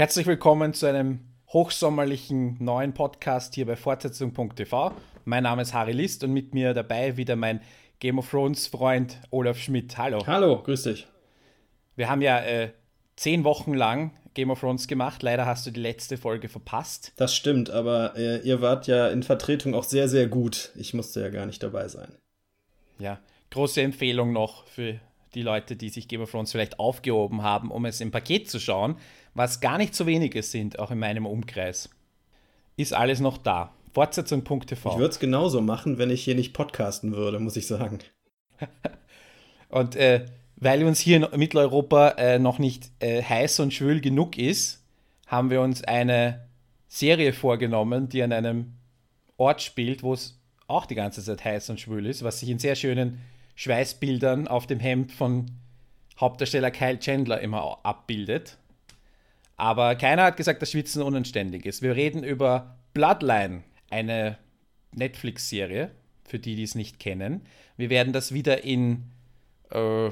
Herzlich willkommen zu einem hochsommerlichen neuen Podcast hier bei Fortsetzung.tv. Mein Name ist Harry List und mit mir dabei wieder mein Game of Thrones Freund Olaf Schmidt. Hallo. Hallo, grüß dich. Wir haben ja äh, zehn Wochen lang Game of Thrones gemacht. Leider hast du die letzte Folge verpasst. Das stimmt, aber äh, ihr wart ja in Vertretung auch sehr, sehr gut. Ich musste ja gar nicht dabei sein. Ja, große Empfehlung noch für die Leute, die sich Game of Thrones vielleicht aufgehoben haben, um es im Paket zu schauen was gar nicht so wenige sind, auch in meinem Umkreis. Ist alles noch da. Fortsetzung.tv. Ich würde es genauso machen, wenn ich hier nicht podcasten würde, muss ich sagen. und äh, weil uns hier in Mitteleuropa äh, noch nicht äh, heiß und schwül genug ist, haben wir uns eine Serie vorgenommen, die an einem Ort spielt, wo es auch die ganze Zeit heiß und schwül ist, was sich in sehr schönen Schweißbildern auf dem Hemd von Hauptdarsteller Kyle Chandler immer abbildet. Aber keiner hat gesagt, dass Schwitzen unanständig ist. Wir reden über Bloodline, eine Netflix-Serie, für die, die es nicht kennen. Wir werden das wieder in äh,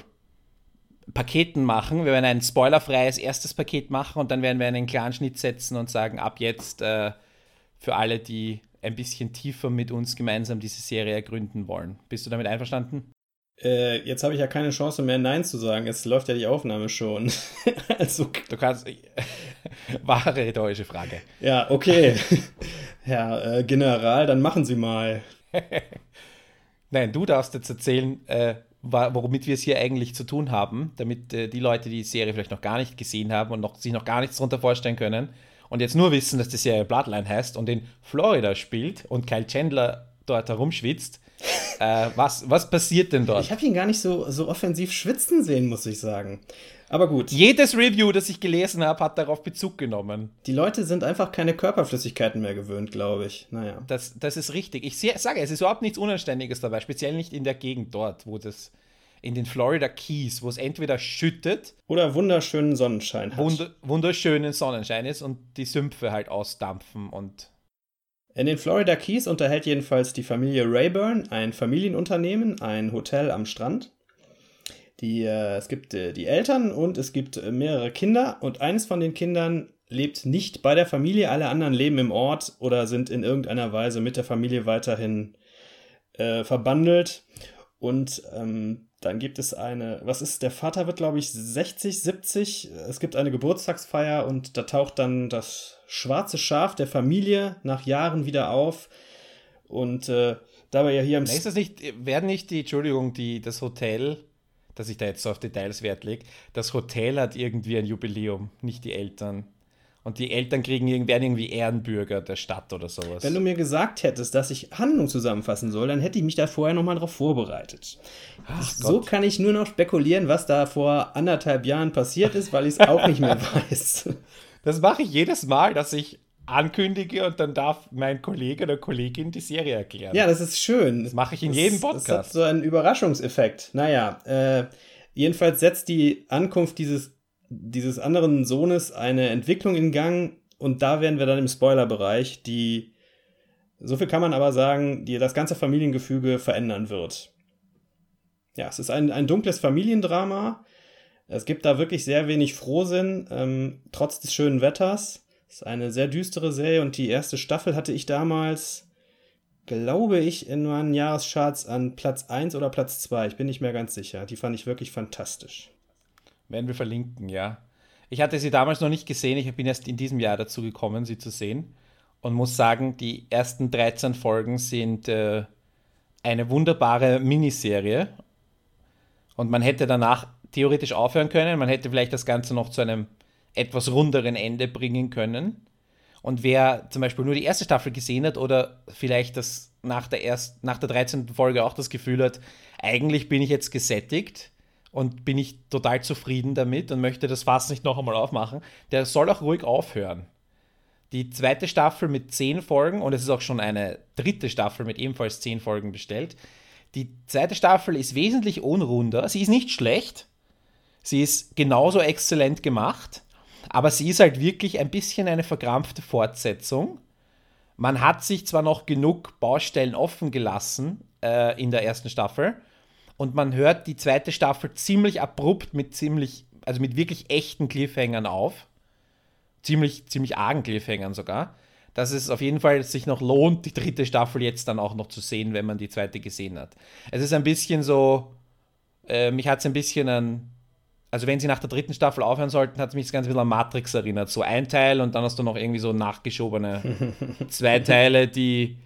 Paketen machen. Wir werden ein spoilerfreies erstes Paket machen und dann werden wir einen klaren Schnitt setzen und sagen, ab jetzt äh, für alle, die ein bisschen tiefer mit uns gemeinsam diese Serie ergründen wollen. Bist du damit einverstanden? Äh, jetzt habe ich ja keine Chance mehr, Nein zu sagen. Jetzt läuft ja die Aufnahme schon. also. Du kannst. wahre deutsche Frage. Ja, okay. Herr äh, General, dann machen Sie mal. Nein, du darfst jetzt erzählen, äh, womit wir es hier eigentlich zu tun haben, damit äh, die Leute die Serie vielleicht noch gar nicht gesehen haben und noch, sich noch gar nichts darunter vorstellen können und jetzt nur wissen, dass die Serie Bloodline heißt und in Florida spielt und Kyle Chandler dort herumschwitzt äh, was, was passiert denn dort? Ich habe ihn gar nicht so, so offensiv schwitzen sehen, muss ich sagen. Aber gut. Jedes Review, das ich gelesen habe, hat darauf Bezug genommen. Die Leute sind einfach keine Körperflüssigkeiten mehr gewöhnt, glaube ich. Naja. Das, das ist richtig. Ich sage, es ist überhaupt nichts Unanständiges dabei, speziell nicht in der Gegend dort, wo das in den Florida Keys, wo es entweder schüttet oder wunderschönen Sonnenschein hat. Wund wunderschönen Sonnenschein ist und die Sümpfe halt ausdampfen und in den Florida Keys unterhält jedenfalls die Familie Rayburn ein Familienunternehmen, ein Hotel am Strand. Die, äh, es gibt äh, die Eltern und es gibt äh, mehrere Kinder und eines von den Kindern lebt nicht bei der Familie, alle anderen leben im Ort oder sind in irgendeiner Weise mit der Familie weiterhin äh, verbandelt. Und ähm, dann gibt es eine, was ist, der Vater wird, glaube ich, 60, 70. Es gibt eine Geburtstagsfeier und da taucht dann das schwarze Schaf der Familie nach Jahren wieder auf. Und äh, dabei ja hier im. Ist das nicht, werden nicht die, Entschuldigung, die, das Hotel, dass ich da jetzt so auf Details Wert lege, das Hotel hat irgendwie ein Jubiläum, nicht die Eltern. Und die Eltern kriegen werden irgendwie Ehrenbürger der Stadt oder sowas. Wenn du mir gesagt hättest, dass ich Handlung zusammenfassen soll, dann hätte ich mich da vorher nochmal drauf vorbereitet. Ach so kann ich nur noch spekulieren, was da vor anderthalb Jahren passiert ist, weil ich es auch nicht mehr weiß. Das mache ich jedes Mal, dass ich ankündige und dann darf mein Kollege oder Kollegin die Serie erklären. Ja, das ist schön. Das mache ich in das, jedem Podcast. Das hat so einen Überraschungseffekt. Naja, äh, jedenfalls setzt die Ankunft dieses dieses anderen Sohnes eine Entwicklung in Gang und da werden wir dann im Spoilerbereich, die, so viel kann man aber sagen, die das ganze Familiengefüge verändern wird. Ja, es ist ein, ein dunkles Familiendrama. Es gibt da wirklich sehr wenig Frohsinn, ähm, trotz des schönen Wetters. Es ist eine sehr düstere Serie und die erste Staffel hatte ich damals, glaube ich, in meinen Jahrescharts an Platz 1 oder Platz 2. Ich bin nicht mehr ganz sicher. Die fand ich wirklich fantastisch. Werden wir verlinken, ja. Ich hatte sie damals noch nicht gesehen. Ich bin erst in diesem Jahr dazu gekommen, sie zu sehen. Und muss sagen, die ersten 13 Folgen sind äh, eine wunderbare Miniserie. Und man hätte danach theoretisch aufhören können. Man hätte vielleicht das Ganze noch zu einem etwas runderen Ende bringen können. Und wer zum Beispiel nur die erste Staffel gesehen hat oder vielleicht das nach der, erst, nach der 13. Folge auch das Gefühl hat, eigentlich bin ich jetzt gesättigt, und bin ich total zufrieden damit und möchte das Fass nicht noch einmal aufmachen, der soll auch ruhig aufhören. Die zweite Staffel mit zehn Folgen und es ist auch schon eine dritte Staffel mit ebenfalls zehn Folgen bestellt. Die zweite Staffel ist wesentlich unrunder. Sie ist nicht schlecht. Sie ist genauso exzellent gemacht. Aber sie ist halt wirklich ein bisschen eine verkrampfte Fortsetzung. Man hat sich zwar noch genug Baustellen offen gelassen äh, in der ersten Staffel, und man hört die zweite Staffel ziemlich abrupt mit ziemlich, also mit wirklich echten Cliffhangern auf. ziemlich, ziemlich argen Cliffhangern sogar, dass es auf jeden Fall sich noch lohnt, die dritte Staffel jetzt dann auch noch zu sehen, wenn man die zweite gesehen hat. Es ist ein bisschen so, äh, mich hat es ein bisschen an, also wenn sie nach der dritten Staffel aufhören sollten, hat es mich ganz ein bisschen an Matrix erinnert. So ein Teil und dann hast du noch irgendwie so nachgeschobene zwei Teile, die,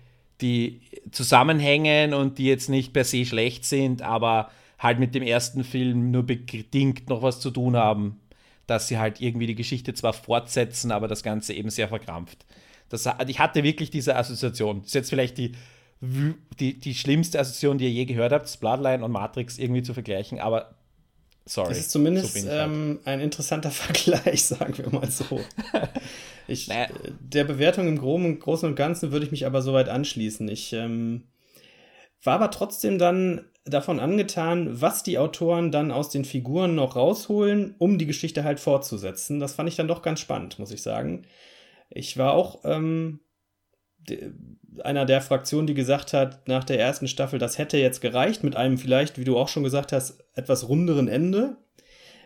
die zusammenhängen und die jetzt nicht per se schlecht sind, aber halt mit dem ersten Film nur bedingt noch was zu tun haben, dass sie halt irgendwie die Geschichte zwar fortsetzen, aber das Ganze eben sehr verkrampft. Das, ich hatte wirklich diese Assoziation. Das ist jetzt vielleicht die, die, die schlimmste Assoziation, die ihr je gehört habt, Bloodline und Matrix irgendwie zu vergleichen, aber sorry. Das ist zumindest so halt. ähm, ein interessanter Vergleich, sagen wir mal so. Ich, naja. Der Bewertung im Großen und Ganzen würde ich mich aber soweit anschließen. Ich ähm, war aber trotzdem dann davon angetan, was die Autoren dann aus den Figuren noch rausholen, um die Geschichte halt fortzusetzen. Das fand ich dann doch ganz spannend, muss ich sagen. Ich war auch ähm, einer der Fraktionen, die gesagt hat, nach der ersten Staffel, das hätte jetzt gereicht, mit einem vielleicht, wie du auch schon gesagt hast, etwas runderen Ende.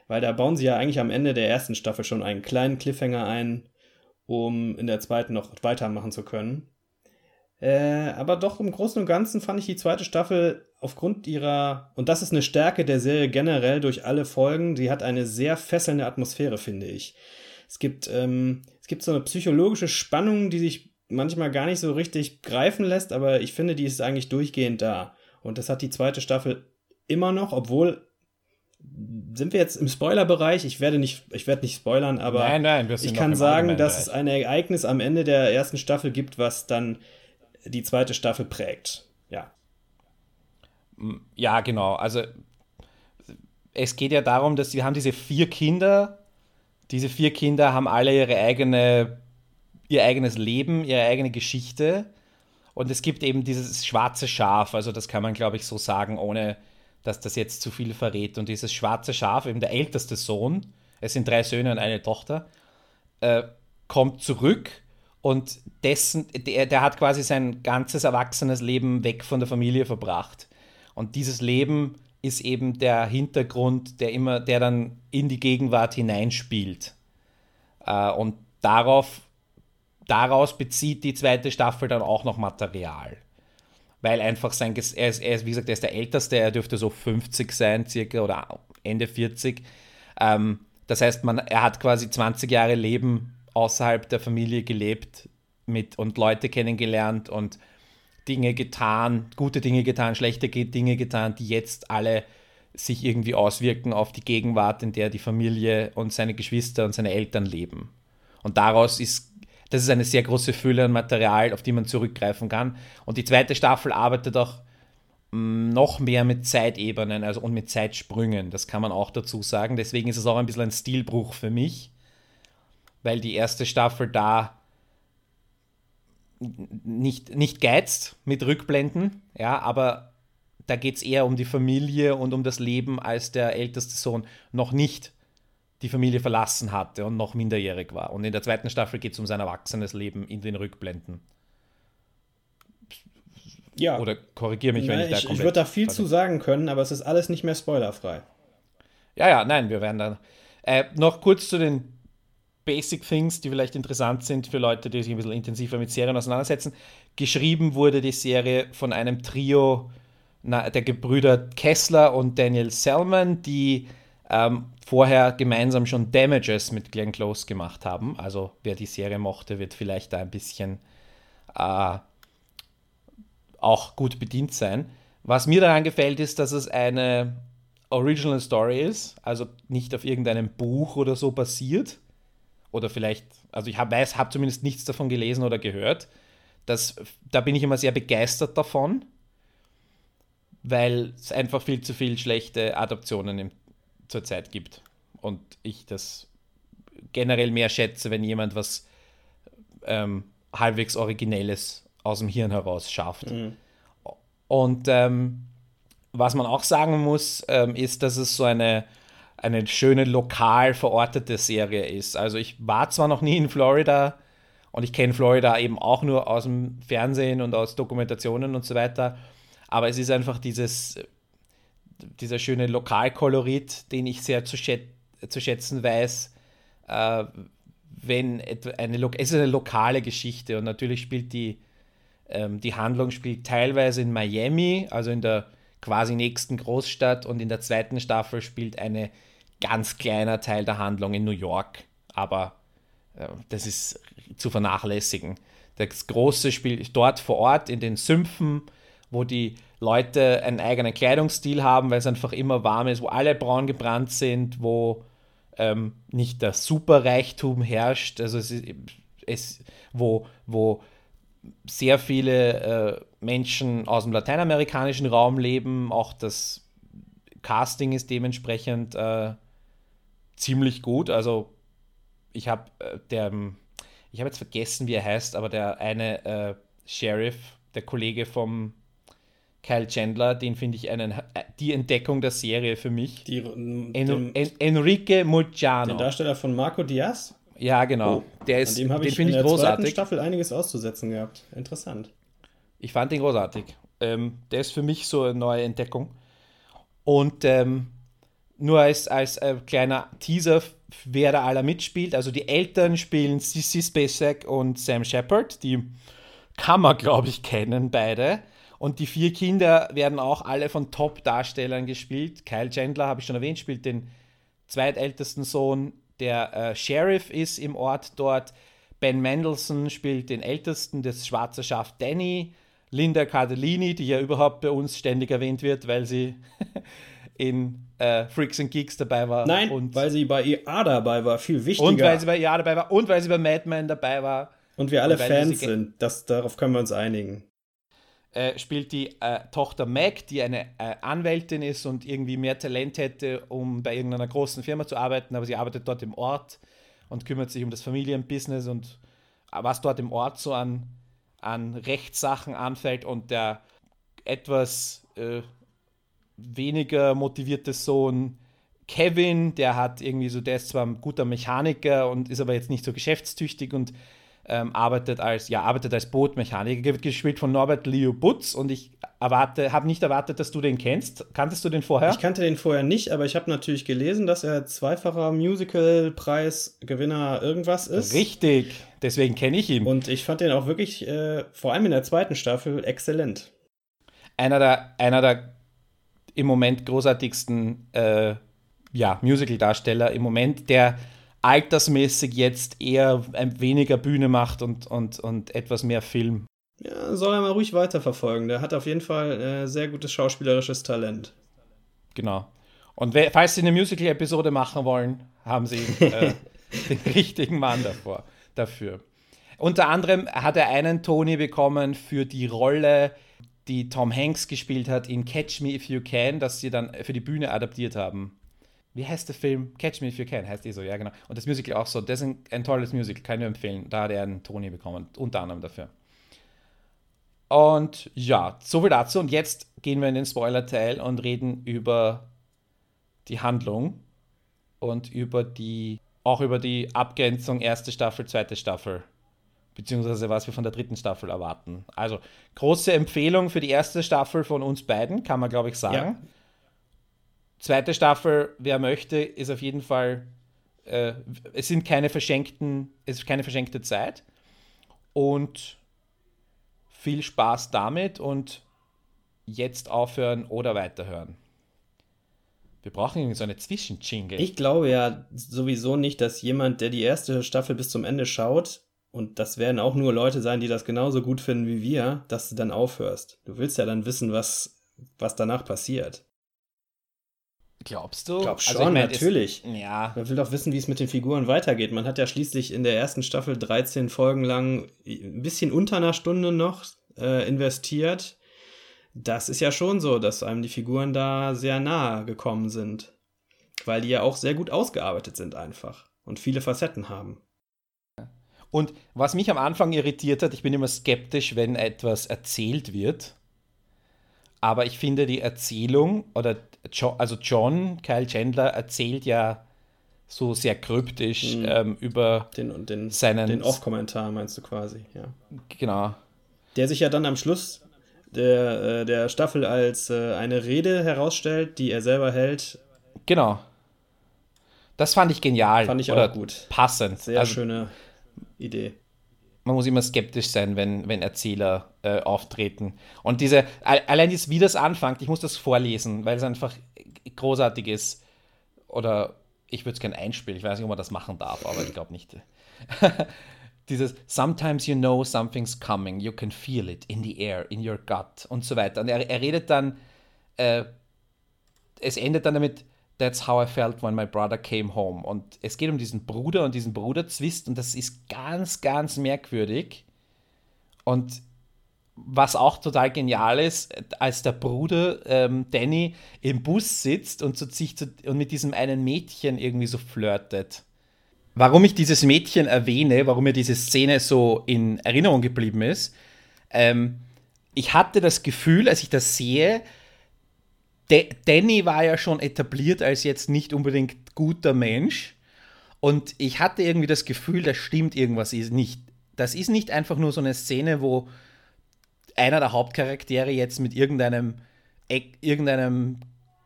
Weil da bauen sie ja eigentlich am Ende der ersten Staffel schon einen kleinen Cliffhanger ein, um in der zweiten noch weitermachen zu können. Äh, aber doch im Großen und Ganzen fand ich die zweite Staffel aufgrund ihrer, und das ist eine Stärke der Serie generell durch alle Folgen, sie hat eine sehr fesselnde Atmosphäre, finde ich. Es gibt, ähm, es gibt so eine psychologische Spannung, die sich manchmal gar nicht so richtig greifen lässt, aber ich finde, die ist eigentlich durchgehend da. Und das hat die zweite Staffel immer noch, obwohl sind wir jetzt im Spoilerbereich? Ich werde nicht, ich werde nicht spoilern, aber nein, nein, ich kann sagen, dass es ein Ereignis am Ende der ersten Staffel gibt, was dann die zweite Staffel prägt. Ja. Ja, genau. Also es geht ja darum, dass wir haben diese vier Kinder. Diese vier Kinder haben alle ihre eigene, ihr eigenes Leben, ihre eigene Geschichte. Und es gibt eben dieses schwarze Schaf, also das kann man, glaube ich, so sagen, ohne dass das jetzt zu viel verrät. Und dieses schwarze Schaf, eben der älteste Sohn, es sind drei Söhne und eine Tochter, äh, kommt zurück und dessen, der, der hat quasi sein ganzes erwachsenes Leben weg von der Familie verbracht. Und dieses Leben ist eben der Hintergrund, der immer, der dann in die Gegenwart hineinspielt. Äh, und darauf, daraus bezieht die zweite Staffel dann auch noch Material. Weil einfach sein, er ist, er ist wie gesagt, er ist der Älteste, er dürfte so 50 sein, circa, oder Ende 40. Ähm, das heißt, man, er hat quasi 20 Jahre Leben außerhalb der Familie gelebt mit und Leute kennengelernt und Dinge getan, gute Dinge getan, schlechte Dinge getan, die jetzt alle sich irgendwie auswirken auf die Gegenwart, in der die Familie und seine Geschwister und seine Eltern leben. Und daraus ist, das ist eine sehr große Fülle an Material, auf die man zurückgreifen kann. Und die zweite Staffel arbeitet auch mm, noch mehr mit Zeitebenen also und mit Zeitsprüngen. Das kann man auch dazu sagen. Deswegen ist es auch ein bisschen ein Stilbruch für mich, weil die erste Staffel da nicht, nicht geizt mit Rückblenden, ja, aber da geht es eher um die Familie und um das Leben, als der älteste Sohn noch nicht die Familie verlassen hatte und noch minderjährig war. Und in der zweiten Staffel geht es um sein erwachsenes Leben in den Rückblenden. Ja. Oder korrigiere mich, nein, wenn ich da Ich, ich würde da viel zu sagen können, aber es ist alles nicht mehr spoilerfrei. Ja, ja, nein, wir werden dann. Äh, noch kurz zu den Basic Things, die vielleicht interessant sind für Leute, die sich ein bisschen intensiver mit Serien auseinandersetzen. Geschrieben wurde die Serie von einem Trio na, der Gebrüder Kessler und Daniel Selman, die ähm, vorher gemeinsam schon Damages mit Glenn Close gemacht haben. Also wer die Serie mochte, wird vielleicht da ein bisschen äh, auch gut bedient sein. Was mir daran gefällt, ist, dass es eine Original Story ist, also nicht auf irgendeinem Buch oder so basiert, oder vielleicht, also ich hab, weiß, habe zumindest nichts davon gelesen oder gehört. Das, da bin ich immer sehr begeistert davon, weil es einfach viel zu viel schlechte Adaptionen im, zurzeit gibt. Und ich das generell mehr schätze, wenn jemand was ähm, halbwegs Originelles aus dem Hirn heraus schafft. Mhm. Und ähm, was man auch sagen muss, ähm, ist, dass es so eine eine schöne lokal verortete Serie ist. Also ich war zwar noch nie in Florida und ich kenne Florida eben auch nur aus dem Fernsehen und aus Dokumentationen und so weiter, aber es ist einfach dieses, dieser schöne Lokalkolorit, den ich sehr zu, schät zu schätzen weiß, äh, wenn eine, es ist eine lokale Geschichte und natürlich spielt die, ähm, die Handlung spielt teilweise in Miami, also in der quasi nächsten Großstadt und in der zweiten Staffel spielt eine ganz kleiner Teil der Handlung in New York, aber äh, das ist zu vernachlässigen. Das große Spiel dort vor Ort in den Sümpfen, wo die Leute einen eigenen Kleidungsstil haben, weil es einfach immer warm ist, wo alle braun gebrannt sind, wo ähm, nicht der Superreichtum herrscht, also es, es wo, wo sehr viele äh, Menschen aus dem lateinamerikanischen Raum leben, auch das Casting ist dementsprechend äh, ziemlich gut. Also ich habe äh, der, ich habe jetzt vergessen, wie er heißt, aber der eine äh, Sheriff, der Kollege vom Kyle Chandler, den finde ich einen, die Entdeckung der Serie für mich. Die, en, den, en, Enrique Murciano. Den Darsteller von Marco Diaz? Ja, genau. Oh, der ist, den ich finde ich großartig. Staffel einiges auszusetzen gehabt. Interessant. Ich fand den großartig. Ähm, der ist für mich so eine neue Entdeckung. Und ähm, nur als, als äh, kleiner Teaser, wer da aller mitspielt. Also die Eltern spielen Sissy Spacek und Sam Shepard. Die kann man, glaube ich, kennen, beide. Und die vier Kinder werden auch alle von Top-Darstellern gespielt. Kyle Chandler, habe ich schon erwähnt, spielt den zweitältesten Sohn, der äh, Sheriff ist im Ort dort. Ben Mendelssohn spielt den ältesten, das schwarze Schaf Danny. Linda Cardellini, die ja überhaupt bei uns ständig erwähnt wird, weil sie in äh, Freaks and Geeks dabei war. Nein, und weil sie bei IA dabei war, viel wichtiger. Und weil sie bei IA dabei war und weil sie bei Mad Men dabei war. Und wir alle und Fans sind, das, darauf können wir uns einigen. Äh, spielt die äh, Tochter Meg, die eine äh, Anwältin ist und irgendwie mehr Talent hätte, um bei irgendeiner großen Firma zu arbeiten, aber sie arbeitet dort im Ort und kümmert sich um das Familienbusiness und äh, was dort im Ort so an, an Rechtssachen anfällt und der etwas äh, weniger motivierte Sohn Kevin, der hat irgendwie so, der ist zwar ein guter Mechaniker und ist aber jetzt nicht so geschäftstüchtig und ähm, arbeitet als, ja, arbeitet als Bootmechaniker, wird gespielt von Norbert Leo Butz und ich erwarte, habe nicht erwartet, dass du den kennst. Kanntest du den vorher? Ich kannte den vorher nicht, aber ich habe natürlich gelesen, dass er zweifacher Musical-Preisgewinner irgendwas ist. Richtig, deswegen kenne ich ihn. Und ich fand den auch wirklich, äh, vor allem in der zweiten Staffel, exzellent. Einer der, einer der im Moment großartigsten äh, ja, Musical-Darsteller im Moment, der altersmäßig jetzt eher ein weniger Bühne macht und, und, und etwas mehr Film. Ja, soll er mal ruhig weiterverfolgen. Der hat auf jeden Fall äh, sehr gutes schauspielerisches Talent. Genau. Und falls Sie eine Musical-Episode machen wollen, haben Sie äh, den richtigen Mann davor, dafür. Unter anderem hat er einen Tony bekommen für die Rolle, die Tom Hanks gespielt hat in Catch Me If You Can, das sie dann für die Bühne adaptiert haben wie heißt der Film? Catch Me If You Can, heißt die so, ja genau. Und das Musical auch so. Das ist ein, ein tolles Musical, kann ich empfehlen. Da hat er einen Tony bekommen, unter anderem dafür. Und ja, soviel dazu. Und jetzt gehen wir in den Spoiler-Teil und reden über die Handlung und über die, auch über die Abgrenzung erste Staffel, zweite Staffel. Beziehungsweise was wir von der dritten Staffel erwarten. Also, große Empfehlung für die erste Staffel von uns beiden, kann man glaube ich sagen. Ja. Zweite Staffel, wer möchte, ist auf jeden Fall, äh, es sind keine verschenkten, es ist keine verschenkte Zeit. Und viel Spaß damit und jetzt aufhören oder weiterhören. Wir brauchen irgendwie so eine Zwischenjingle. Ich glaube ja sowieso nicht, dass jemand, der die erste Staffel bis zum Ende schaut, und das werden auch nur Leute sein, die das genauso gut finden wie wir, dass du dann aufhörst. Du willst ja dann wissen, was, was danach passiert. Glaubst du? Glaub schon, also ich mein, natürlich. Ist, ja. Man will doch wissen, wie es mit den Figuren weitergeht. Man hat ja schließlich in der ersten Staffel 13 Folgen lang ein bisschen unter einer Stunde noch äh, investiert. Das ist ja schon so, dass einem die Figuren da sehr nahe gekommen sind. Weil die ja auch sehr gut ausgearbeitet sind einfach und viele Facetten haben. Und was mich am Anfang irritiert hat, ich bin immer skeptisch, wenn etwas erzählt wird. Aber ich finde die Erzählung oder John, also John, Kyle Chandler, erzählt ja so sehr kryptisch mhm. ähm, über den, den, seinen. Den Off-Kommentar meinst du quasi, ja. Genau. Der sich ja dann am Schluss der, äh, der Staffel als äh, eine Rede herausstellt, die er selber hält. Genau. Das fand ich genial. Fand ich auch gut. Passend. Sehr also, schöne Idee. Man muss immer skeptisch sein, wenn, wenn Erzähler äh, auftreten. Und diese, allein das, wie das anfängt, ich muss das vorlesen, weil es einfach großartig ist. Oder ich würde es gerne einspielen. Ich weiß nicht, ob man das machen darf, aber ich glaube nicht. Dieses Sometimes you know something's coming, you can feel it in the air, in your gut und so weiter. Und er, er redet dann, äh, es endet dann damit, That's how I felt when my brother came home. Und es geht um diesen Bruder und diesen Bruderzwist und das ist ganz, ganz merkwürdig. Und was auch total genial ist, als der Bruder ähm, Danny im Bus sitzt und, zu sich zu, und mit diesem einen Mädchen irgendwie so flirtet. Warum ich dieses Mädchen erwähne, warum mir diese Szene so in Erinnerung geblieben ist, ähm, ich hatte das Gefühl, als ich das sehe, De Danny war ja schon etabliert als jetzt nicht unbedingt guter Mensch. Und ich hatte irgendwie das Gefühl, da stimmt irgendwas nicht. Das ist nicht einfach nur so eine Szene, wo einer der Hauptcharaktere jetzt mit irgendeinem, irgendeinem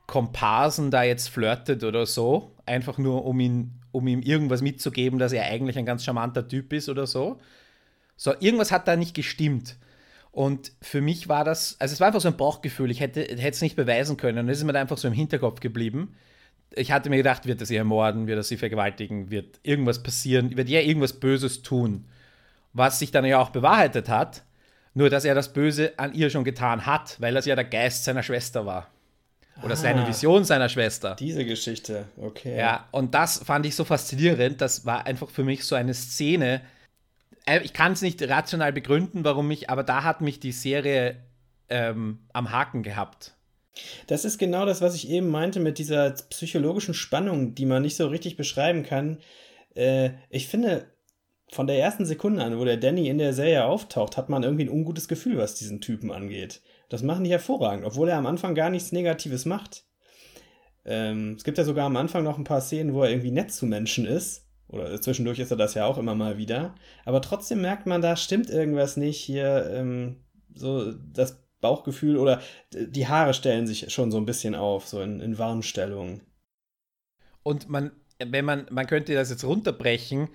Komparsen da jetzt flirtet oder so. Einfach nur, um, ihn, um ihm irgendwas mitzugeben, dass er eigentlich ein ganz charmanter Typ ist oder so. So, irgendwas hat da nicht gestimmt. Und für mich war das, also es war einfach so ein Bauchgefühl, ich hätte es nicht beweisen können. Und es ist mir einfach so im Hinterkopf geblieben. Ich hatte mir gedacht, wird er sie ermorden, wird er sie vergewaltigen, wird irgendwas passieren, wird er irgendwas Böses tun. Was sich dann ja auch bewahrheitet hat, nur dass er das Böse an ihr schon getan hat, weil das ja der Geist seiner Schwester war. Oder ah, seine Vision seiner Schwester. Diese Geschichte, okay. Ja, und das fand ich so faszinierend. Das war einfach für mich so eine Szene, ich kann es nicht rational begründen, warum mich, aber da hat mich die Serie ähm, am Haken gehabt. Das ist genau das, was ich eben meinte mit dieser psychologischen Spannung, die man nicht so richtig beschreiben kann. Äh, ich finde, von der ersten Sekunde an, wo der Danny in der Serie auftaucht, hat man irgendwie ein ungutes Gefühl, was diesen Typen angeht. Das machen die hervorragend, obwohl er am Anfang gar nichts Negatives macht. Ähm, es gibt ja sogar am Anfang noch ein paar Szenen, wo er irgendwie nett zu Menschen ist. Oder zwischendurch ist er das ja auch immer mal wieder. Aber trotzdem merkt man, da stimmt irgendwas nicht. Hier ähm, so das Bauchgefühl oder die Haare stellen sich schon so ein bisschen auf, so in, in Warnstellung. Und man, wenn man, man könnte das jetzt runterbrechen,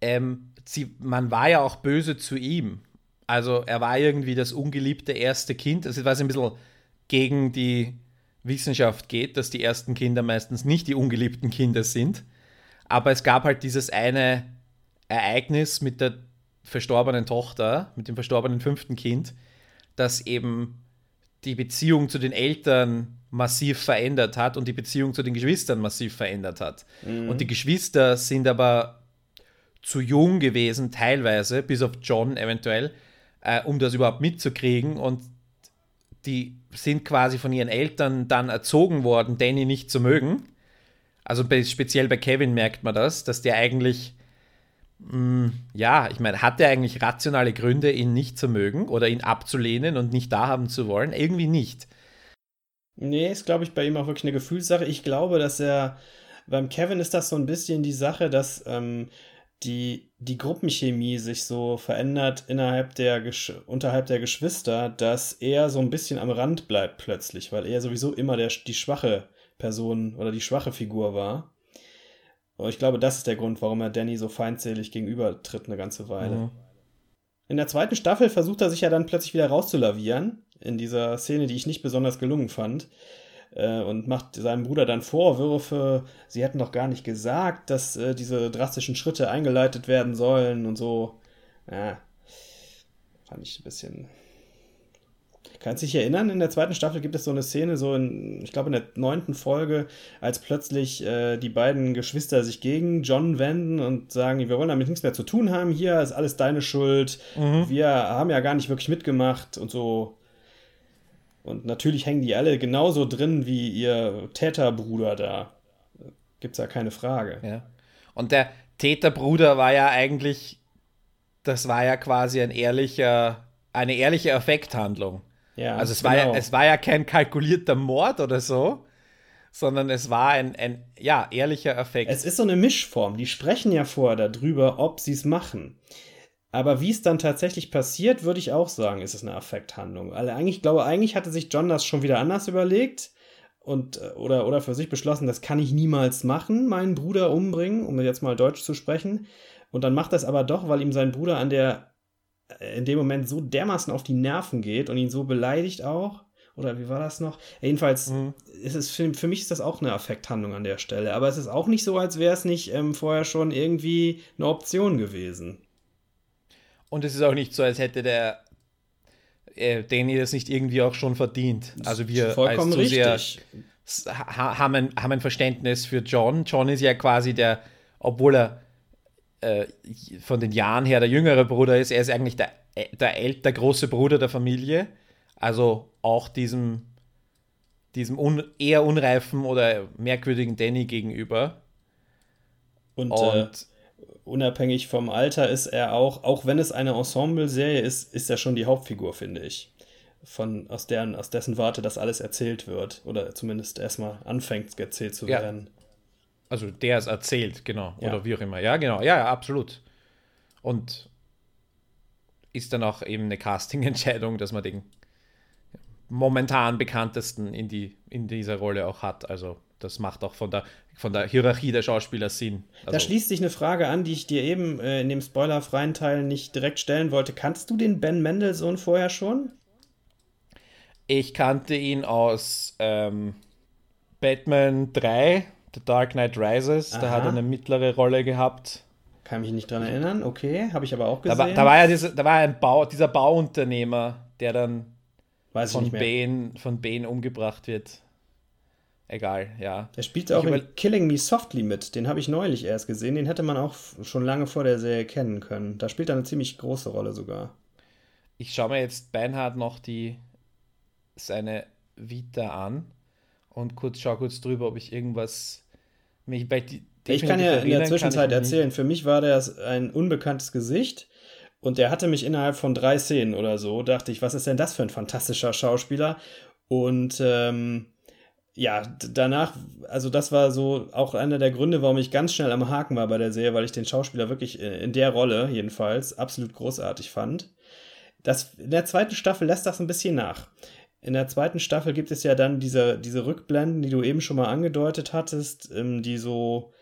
ähm, sie, man war ja auch böse zu ihm. Also er war irgendwie das ungeliebte erste Kind. Also was ein bisschen gegen die Wissenschaft geht, dass die ersten Kinder meistens nicht die ungeliebten Kinder sind. Aber es gab halt dieses eine Ereignis mit der verstorbenen Tochter, mit dem verstorbenen fünften Kind, das eben die Beziehung zu den Eltern massiv verändert hat und die Beziehung zu den Geschwistern massiv verändert hat. Mhm. Und die Geschwister sind aber zu jung gewesen, teilweise, bis auf John eventuell, äh, um das überhaupt mitzukriegen. Und die sind quasi von ihren Eltern dann erzogen worden, Danny nicht zu mögen. Also bei, speziell bei Kevin merkt man das, dass der eigentlich, mh, mm, ja, ich meine, hat er eigentlich rationale Gründe, ihn nicht zu mögen oder ihn abzulehnen und nicht da haben zu wollen? Irgendwie nicht. Nee, ist, glaube ich, bei ihm auch wirklich eine Gefühlssache. Ich glaube, dass er, beim Kevin ist das so ein bisschen die Sache, dass ähm, die, die Gruppenchemie sich so verändert innerhalb der unterhalb der Geschwister, dass er so ein bisschen am Rand bleibt plötzlich, weil er sowieso immer der, die schwache Person oder die schwache Figur war. Und ich glaube, das ist der Grund, warum er Danny so feindselig gegenübertritt eine ganze Weile. Mhm. In der zweiten Staffel versucht er sich ja dann plötzlich wieder rauszulavieren, in dieser Szene, die ich nicht besonders gelungen fand, äh, und macht seinem Bruder dann Vorwürfe, sie hätten doch gar nicht gesagt, dass äh, diese drastischen Schritte eingeleitet werden sollen und so. Ja, fand ich ein bisschen Kannst du dich erinnern, in der zweiten Staffel gibt es so eine Szene, so in, ich glaube in der neunten Folge, als plötzlich äh, die beiden Geschwister sich gegen John wenden und sagen, wir wollen damit nichts mehr zu tun haben, hier ist alles deine Schuld, mhm. wir haben ja gar nicht wirklich mitgemacht und so. Und natürlich hängen die alle genauso drin wie ihr Täterbruder da. Gibt's ja keine Frage. Ja. Und der Täterbruder war ja eigentlich, das war ja quasi ein ehrlicher, eine ehrliche Affekthandlung. Ja, also es, genau. war ja, genau. es war ja kein kalkulierter Mord oder so, sondern es war ein, ein ja, ehrlicher Effekt. Es ist so eine Mischform. Die sprechen ja vorher darüber, ob sie es machen. Aber wie es dann tatsächlich passiert, würde ich auch sagen, ist es eine Affekthandlung. Also eigentlich, glaube eigentlich hatte sich John das schon wieder anders überlegt und äh, oder, oder für sich beschlossen, das kann ich niemals machen, meinen Bruder umbringen, um jetzt mal Deutsch zu sprechen. Und dann macht das aber doch, weil ihm sein Bruder an der in dem Moment so dermaßen auf die Nerven geht und ihn so beleidigt auch. Oder wie war das noch? Jedenfalls mhm. ist es für, für mich ist das auch eine Affekthandlung an der Stelle. Aber es ist auch nicht so, als wäre es nicht ähm, vorher schon irgendwie eine Option gewesen. Und es ist auch nicht so, als hätte der äh, Danny das nicht irgendwie auch schon verdient. Also wir Vollkommen als. Sehr, haben, ein, haben ein Verständnis für John. John ist ja quasi der, obwohl er äh, von den Jahren her der jüngere Bruder ist, er ist eigentlich der, der, ält, der große Bruder der Familie. Also auch diesem, diesem un, eher unreifen oder merkwürdigen Danny gegenüber. Und, Und äh, unabhängig vom Alter ist er auch, auch wenn es eine Ensemble-Serie ist, ist er schon die Hauptfigur, finde ich. Von, aus, deren, aus dessen Warte das alles erzählt wird. Oder zumindest erstmal anfängt erzählt zu ja. werden. Also der es erzählt, genau. Ja. Oder wie auch immer. Ja, genau. Ja, ja, absolut. Und ist dann auch eben eine Casting-Entscheidung, dass man den momentan bekanntesten in, die, in dieser Rolle auch hat. Also das macht auch von der, von der Hierarchie der Schauspieler Sinn. Also da schließt sich eine Frage an, die ich dir eben äh, in dem spoilerfreien Teil nicht direkt stellen wollte. Kannst du den Ben Mendelssohn vorher schon? Ich kannte ihn aus ähm, Batman 3, The Dark Knight Rises. Aha. Da hat er eine mittlere Rolle gehabt. Kann mich nicht dran erinnern, okay, habe ich aber auch gesehen. Da war, da war ja diese, da war ein Bau, dieser Bauunternehmer, der dann von Bane, von Bane umgebracht wird. Egal, ja. Er spielt auch in Killing Me Softly mit. Den habe ich neulich erst gesehen. Den hätte man auch schon lange vor der Serie kennen können. Da spielt er eine ziemlich große Rolle sogar. Ich schaue mir jetzt Beinhard noch die seine Vita an und kurz schau kurz drüber, ob ich irgendwas die, Ich kann ja in der Zwischenzeit erzählen. Für mich war der ein unbekanntes Gesicht und der hatte mich innerhalb von drei Szenen oder so. Dachte ich, was ist denn das für ein fantastischer Schauspieler? Und ähm, ja, danach, also das war so auch einer der Gründe, warum ich ganz schnell am Haken war bei der Serie, weil ich den Schauspieler wirklich in der Rolle jedenfalls absolut großartig fand. Das, in der zweiten Staffel lässt das ein bisschen nach. In der zweiten Staffel gibt es ja dann diese, diese Rückblenden, die du eben schon mal angedeutet hattest, ähm, die so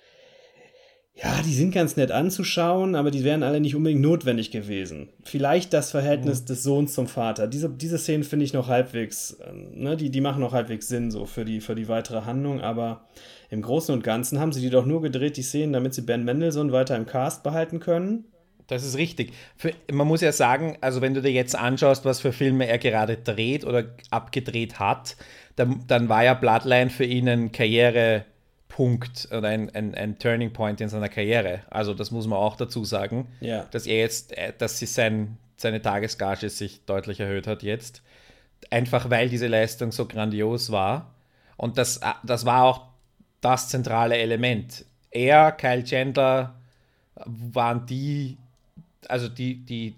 ja, die sind ganz nett anzuschauen, aber die wären alle nicht unbedingt notwendig gewesen. Vielleicht das Verhältnis mhm. des Sohns zum Vater. Diese, diese Szenen finde ich noch halbwegs, ähm, ne, die, die machen noch halbwegs Sinn so für die, für die weitere Handlung, aber im Großen und Ganzen haben sie die doch nur gedreht, die Szenen, damit sie Ben Mendelssohn weiter im Cast behalten können. Das ist richtig. Für, man muss ja sagen, also wenn du dir jetzt anschaust, was für Filme er gerade dreht oder abgedreht hat, dann, dann war ja Bloodline für ihn ein Karriere- Punkt oder ein, ein, ein, Turning Point in seiner Karriere. Also das muss man auch dazu sagen, ja. dass er jetzt, äh, dass sie sein, seine Tagesgage sich deutlich erhöht hat jetzt. Einfach weil diese Leistung so grandios war. Und das, äh, das war auch das zentrale Element. Er, Kyle Chandler waren die, also die, die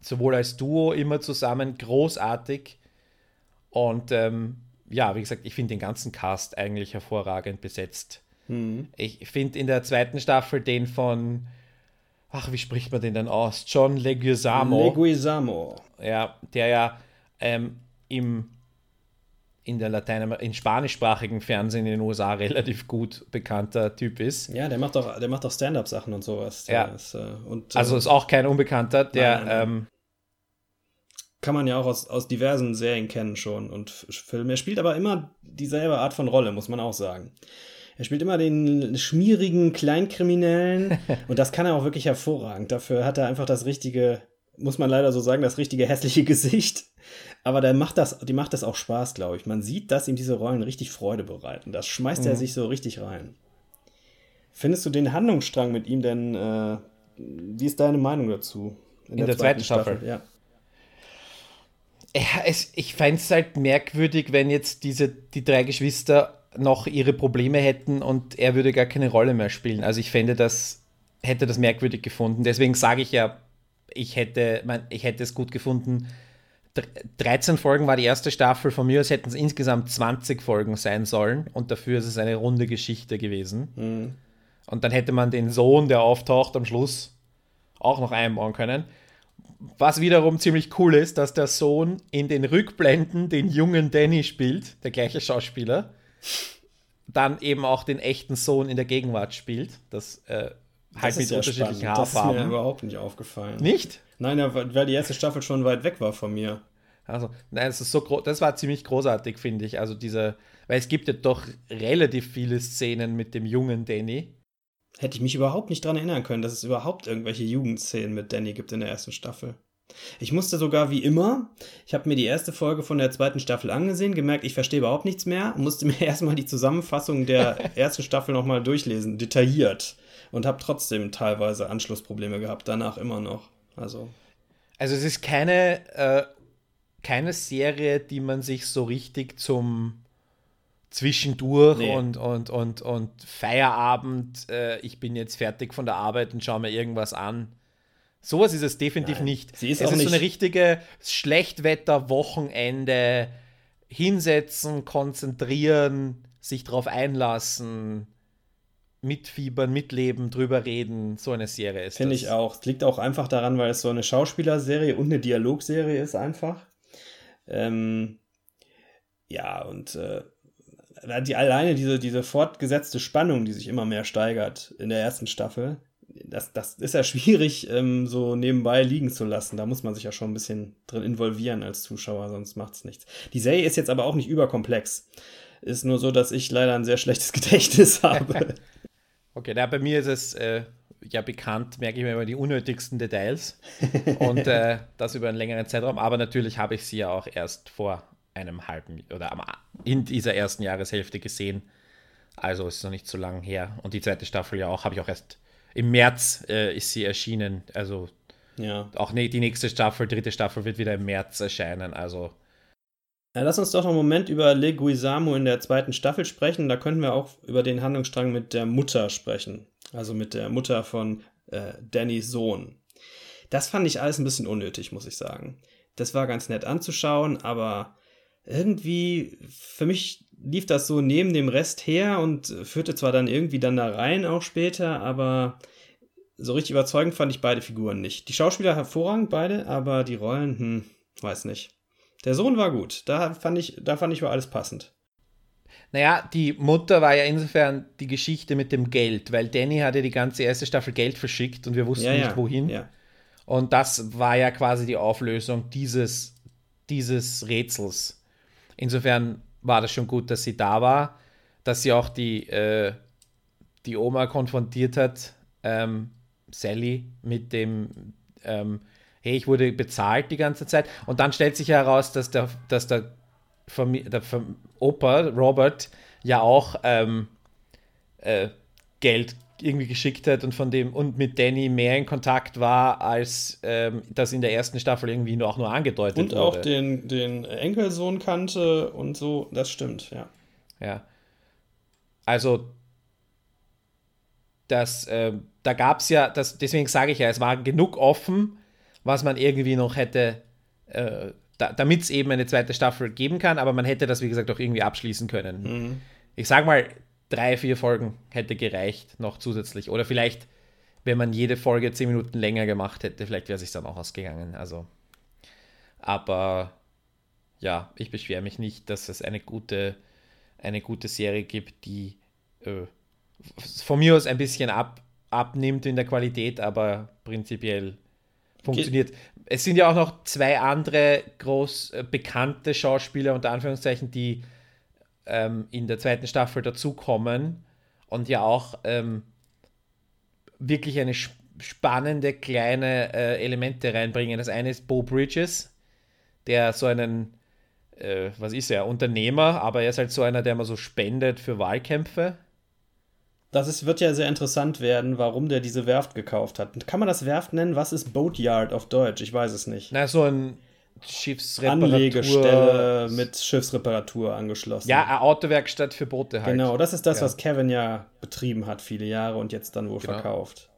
sowohl als Duo immer zusammen großartig und ähm, ja, wie gesagt, ich finde den ganzen Cast eigentlich hervorragend besetzt. Mhm. Ich finde in der zweiten Staffel den von, ach, wie spricht man den denn aus? John Leguizamo. Leguizamo. Ja, der ja ähm, im in der Latein in spanischsprachigen Fernsehen in den USA relativ gut bekannter Typ ist. Ja, der macht doch, der macht doch Stand-up-Sachen und sowas. Der ja. Ist, äh, und, also äh, ist auch kein Unbekannter, der nein, nein. Ähm, kann man ja auch aus, aus diversen Serien kennen schon und Filmen. Er spielt aber immer dieselbe Art von Rolle, muss man auch sagen. Er spielt immer den schmierigen Kleinkriminellen und das kann er auch wirklich hervorragend. Dafür hat er einfach das richtige, muss man leider so sagen, das richtige hässliche Gesicht. Aber der macht das, die macht das auch Spaß, glaube ich. Man sieht, dass ihm diese Rollen richtig Freude bereiten. Das schmeißt mhm. er sich so richtig rein. Findest du den Handlungsstrang mit ihm denn, äh, wie ist deine Meinung dazu? In, In der, der, zweiten, zweiten Staffel. Staffel? Ja ja, es, ich fände es halt merkwürdig, wenn jetzt diese, die drei Geschwister noch ihre Probleme hätten und er würde gar keine Rolle mehr spielen. Also ich fände das, hätte das merkwürdig gefunden. Deswegen sage ich ja, ich hätte, mein, ich hätte es gut gefunden. 13 Folgen war die erste Staffel, von mir aus hätten es insgesamt 20 Folgen sein sollen und dafür ist es eine runde Geschichte gewesen. Mhm. Und dann hätte man den Sohn, der auftaucht am Schluss, auch noch einbauen können. Was wiederum ziemlich cool ist, dass der Sohn in den Rückblenden den jungen Danny spielt, der gleiche Schauspieler. dann eben auch den echten Sohn in der Gegenwart spielt. Das äh, halt mit ja unterschiedlichen spannend. Das ist mir Haarfarben. überhaupt nicht aufgefallen. Nicht? Nein, ja, weil die erste Staffel schon weit weg war von mir. Also, nein, das ist so das war ziemlich großartig, finde ich. Also diese, weil es gibt ja doch relativ viele Szenen mit dem jungen Danny. Hätte ich mich überhaupt nicht dran erinnern können, dass es überhaupt irgendwelche Jugendszenen mit Danny gibt in der ersten Staffel. Ich musste sogar wie immer, ich habe mir die erste Folge von der zweiten Staffel angesehen, gemerkt, ich verstehe überhaupt nichts mehr, musste mir erstmal die Zusammenfassung der ersten Staffel nochmal durchlesen, detailliert. Und habe trotzdem teilweise Anschlussprobleme gehabt, danach immer noch. Also, Also es ist keine, äh, keine Serie, die man sich so richtig zum Zwischendurch Nee. und, und, und, und Feierabend, äh, ich bin jetzt fertig von der Arbeit und schaue mir irgendwas an. Sowas ist es definitiv Nein, nicht. sie ist es auch ist so nicht- eine richtige Schlechtwetter-Wochenende, hinsetzen, konzentrieren, sich drauf einlassen, mitfiebern, mitleben, drüber reden. So eine Serie ist finde ich auch. Es liegt auch einfach daran, weil es so eine Schauspielerserie und eine Dialogserie ist einfach. Ähm, ja, und äh, die, alleine diese, diese fortgesetzte Spannung, die sich immer mehr steigert in der ersten Staffel, das, das ist ja schwierig, ähm, so nebenbei liegen zu lassen. Da muss man sich ja schon ein bisschen drin involvieren als Zuschauer, sonst macht es nichts. Die Serie ist jetzt aber auch nicht überkomplex. Ist nur so, dass ich leider ein sehr schlechtes Gedächtnis habe. Okay, na, bei mir ist es äh, ja bekannt, merke ich mir immer die unnötigsten Details und äh, das über einen längeren Zeitraum. Aber natürlich habe ich sie ja auch erst vor einem halben oder am, in dieser ersten Jahreshälfte gesehen. Also ist noch nicht so lang her. Und die zweite Staffel ja auch, habe ich auch erst im März äh, ist sie erschienen. Also ja. auch ne, die nächste Staffel, dritte Staffel wird wieder im März erscheinen. Also Ja, lass uns doch noch einen Moment über Leguizamo in der zweiten Staffel sprechen. Da könnten wir auch über den Handlungsstrang mit der Mutter sprechen. Also mit der Mutter von äh, Dannys Sohn. Das fand ich alles ein bisschen unnötig, muss ich sagen. Das war ganz nett anzuschauen, aber irgendwie, für mich lief das so neben dem Rest her und führte zwar dann irgendwie dann da rein auch später, aber so richtig überzeugend fand ich beide Figuren nicht. Die Schauspieler hervorragend beide, aber die Rollen, hm, weiß nicht. Der Sohn war gut. Da fand ich, da fand ich war alles passend. Naja, die Mutter war ja insofern die Geschichte mit dem Geld, weil Danny hatte die ganze erste Staffel Geld verschickt und wir wussten Ja, nicht wohin. Ja. Und das war ja quasi die Auflösung dieses, dieses Rätsels. Insofern war das schon gut, dass sie da war, dass sie auch die, äh, die Oma konfrontiert hat, ähm, Sally, mit dem, ähm, hey, ich wurde bezahlt die ganze Zeit. Und dann stellt sich heraus, dass der, dass der, Fami der Fam Opa, Robert, ja auch ähm, äh, Geld irgendwie geschickt hat und von dem und mit Danny mehr in Kontakt war, als ähm, das in der ersten Staffel irgendwie nur auch nur angedeutet Und wurde. auch den, den Enkelsohn kannte und so, das stimmt, ja. Ja. Also, das, äh, da gab es ja, das, deswegen sage ich ja, es war genug offen, was man irgendwie noch hätte, äh, da, damit es eben eine zweite Staffel geben kann, aber man hätte das, wie gesagt, auch irgendwie abschließen können. Mhm. Ich sag mal, drei, vier Folgen hätte gereicht, noch zusätzlich. Oder vielleicht, wenn man jede Folge zehn Minuten länger gemacht hätte, vielleicht wäre es sich dann auch ausgegangen. Also, aber ja, ich beschwere mich nicht, dass es eine gute, eine gute Serie gibt, die äh, von mir aus ein bisschen ab, abnimmt in der Qualität, aber prinzipiell funktioniert. Es sind ja auch noch zwei andere groß äh, bekannte Schauspieler, unter Anführungszeichen, die ähm, in der zweiten Staffel dazukommen und ja auch ähm, wirklich eine sp spannende kleine äh, Elemente reinbringen. Das eine ist Bo Bridges, der so einen, äh, was ist er, Unternehmer, aber er ist halt so einer, der immer so spendet für Wahlkämpfe. Das ist, wird ja sehr interessant werden, warum der diese Werft gekauft hat. Kann man das Werft nennen? Was ist Boatyard auf Deutsch? Ich weiß es nicht. Na, so ein Schiffsreparatur. Anlegestelle mit Schiffsreparatur angeschlossen. Ja, eine Autowerkstatt für Boote halt. Genau, das ist das, Ja. was Kevin ja betrieben hat viele Jahre und jetzt dann wohl Genau. verkauft.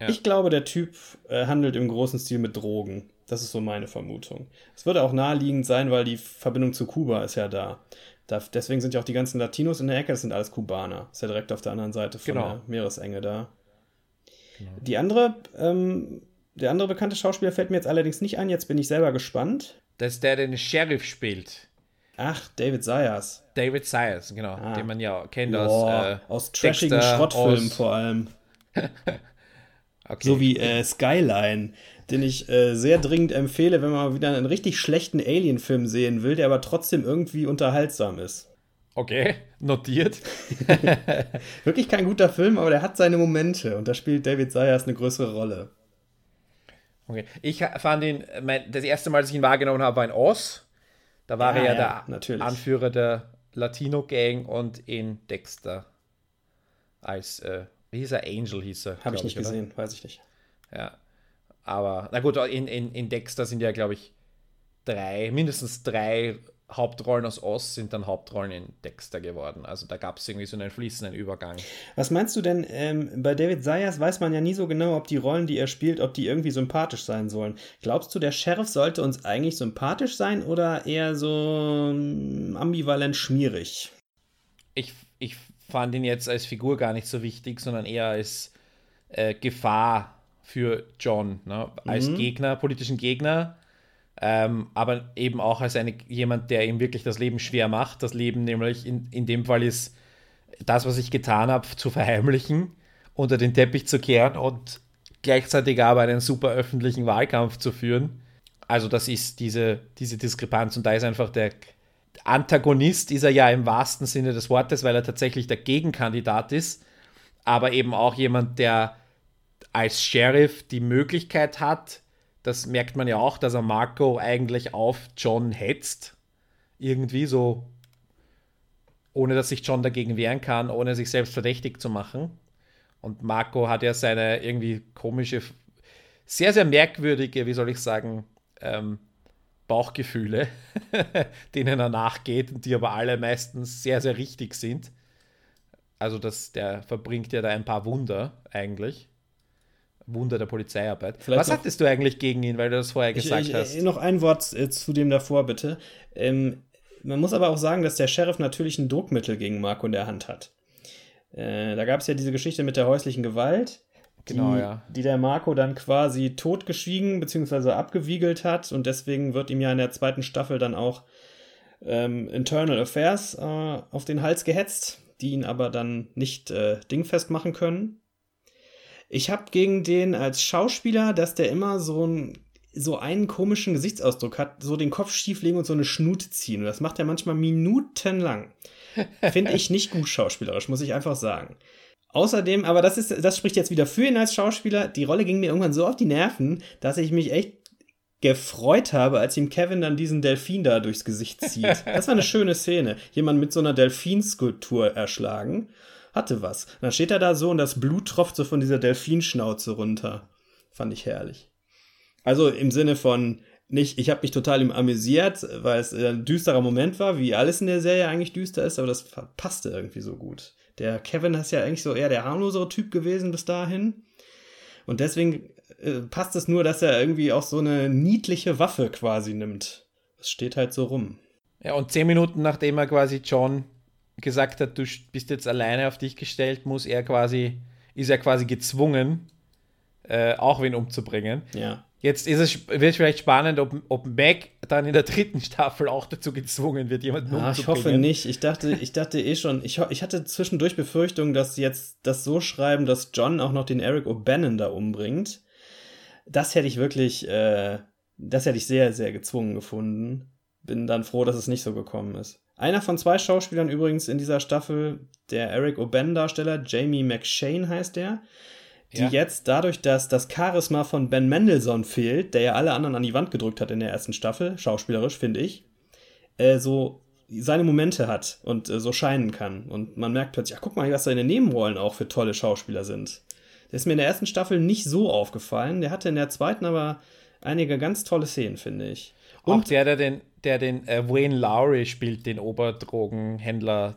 Ja. Ich glaube, der Typ äh, handelt im großen Stil mit Drogen. Das ist so meine Vermutung. Es würde auch naheliegend sein, weil die Verbindung zu Kuba ist ja da. da. Deswegen sind ja auch die ganzen Latinos in der Ecke, das sind alles Kubaner. Ist ja direkt auf der anderen Seite von Genau. der Meeresenge da. Die andere, ähm, der andere bekannte Schauspieler fällt mir jetzt allerdings nicht ein. Jetzt bin ich selber gespannt. Das ist der, der den Sheriff spielt. Ach, David Sayers. David Sayers, genau, ah. den man ja kennt Boah, aus, äh, aus trashigen Schrottfilmen vor allem. okay. So wie äh, Skyline, den ich äh, sehr dringend empfehle, wenn man wieder einen richtig schlechten Alien-Film sehen will, der aber trotzdem irgendwie unterhaltsam ist. Okay, notiert. Wirklich kein guter Film, aber der hat seine Momente und da spielt David Sayers eine größere Rolle. Okay, ich fand ihn, mein, das erste Mal, dass ich ihn wahrgenommen habe, war in Oz. Da war ja, er ja, der natürlich. Anführer der Latino-Gang und in Dexter als, äh, wie hieß er? Angel hieß er. Habe ich nicht ich, gesehen, weiß ich nicht. Ja, aber na gut, in, in, in Dexter sind ja, glaube ich, drei, mindestens drei Hauptrollen aus Oz sind dann Hauptrollen in Dexter geworden. Also da gab es irgendwie so einen fließenden Übergang. Was meinst du denn, ähm, bei David Sayers weiß man ja nie so genau, ob die Rollen, die er spielt, ob die irgendwie sympathisch sein sollen. Glaubst du, der Sheriff sollte uns eigentlich sympathisch sein oder eher so ähm, ambivalent schmierig? Ich, ich fand ihn jetzt als Figur gar nicht so wichtig, sondern eher als äh, Gefahr für John, ne? als mhm. Gegner, politischen Gegner ähm, aber eben auch als eine, jemand, der ihm wirklich das Leben schwer macht. Das Leben nämlich in, in dem Fall ist, das, was ich getan habe, zu verheimlichen, unter den Teppich zu kehren und gleichzeitig aber einen super öffentlichen Wahlkampf zu führen. Also das ist diese, diese Diskrepanz und da ist einfach der Antagonist, ist er ja im wahrsten Sinne des Wortes, weil er tatsächlich der Gegenkandidat ist, aber eben auch jemand, der als Sheriff die Möglichkeit hat, das merkt man ja auch, dass er Marco eigentlich auf John hetzt. Irgendwie so, ohne dass sich John dagegen wehren kann, ohne sich selbst verdächtig zu machen. Und Marco hat ja seine irgendwie komische, sehr, sehr merkwürdige, wie soll ich sagen, ähm, Bauchgefühle, denen er nachgeht und die aber alle meistens sehr, sehr richtig sind. Also das, der verbringt ja da ein paar Wunder eigentlich. Wunder der Polizeiarbeit. Vielleicht Was hattest du eigentlich gegen ihn, weil du das vorher gesagt ich, ich, hast? Noch ein Wort äh, zu dem davor, bitte. Ähm, man muss aber auch sagen, dass der Sheriff natürlich ein Druckmittel gegen Marco in der Hand hat. Äh, da gab es ja diese Geschichte mit der häuslichen Gewalt, genau, die, ja. die der Marco dann quasi totgeschwiegen bzw. abgewiegelt hat und deswegen wird ihm ja in der zweiten Staffel dann auch ähm, Internal Affairs äh, auf den Hals gehetzt, die ihn aber dann nicht äh, dingfest machen können. Ich habe gegen den als Schauspieler, dass der immer so ein so einen komischen Gesichtsausdruck hat, so den Kopf schieflegen und so eine Schnute ziehen. Und das macht er manchmal minutenlang. Finde ich nicht gut schauspielerisch, muss ich einfach sagen. Außerdem, aber das ist, das spricht jetzt wieder für ihn als Schauspieler. Die Rolle ging mir irgendwann so auf die Nerven, dass ich mich echt gefreut habe, als ihm Kevin dann diesen Delfin da durchs Gesicht zieht. Das war eine schöne Szene. Jemand mit so einer Delfinskulptur erschlagen hatte was. Und dann steht er da so und das Blut tropft so von dieser Delfinschnauze runter. Fand ich herrlich. Also im Sinne von nicht, ich habe mich total im amüsiert, weil es ein düsterer Moment war, wie alles in der Serie eigentlich düster ist, aber das passte irgendwie so gut. Der Kevin ist ja eigentlich so eher der harmlosere Typ gewesen bis dahin. Und deswegen äh, passt es nur, dass er irgendwie auch so eine niedliche Waffe quasi nimmt. Das steht halt so rum. Ja, und zehn Minuten nachdem er quasi John gesagt hat, du bist jetzt alleine auf dich gestellt, muss er quasi, ist er quasi gezwungen, äh, auch wen umzubringen. Ja. Jetzt ist es, wird es vielleicht spannend, ob, ob Mac dann in der dritten Staffel auch dazu gezwungen wird, jemanden ah, umzubringen. Ich hoffe nicht. Ich dachte, ich dachte eh schon, ich, ich hatte zwischendurch Befürchtung, dass sie jetzt das so schreiben, dass John auch noch den Eric O'Bannon da umbringt. Das hätte ich wirklich, äh, das hätte ich sehr, sehr gezwungen gefunden. Bin dann froh, dass es nicht so gekommen ist. Einer von zwei Schauspielern übrigens in dieser Staffel, der Eric O'Bannon-Darsteller, Jamie McShane heißt der, die ja. jetzt dadurch, dass das Charisma von Ben Mendelssohn fehlt, der ja alle anderen an die Wand gedrückt hat in der ersten Staffel, schauspielerisch, finde ich, äh, so seine Momente hat und äh, so scheinen kann. Und man merkt plötzlich, ach, guck mal, was seine Nebenrollen auch für tolle Schauspieler sind. Der ist mir in der ersten Staffel nicht so aufgefallen. Der hatte in der zweiten aber einige ganz tolle Szenen, finde ich. Und auch der, der den der den äh, Wayne Lowry spielt, den Oberdrogenhändler.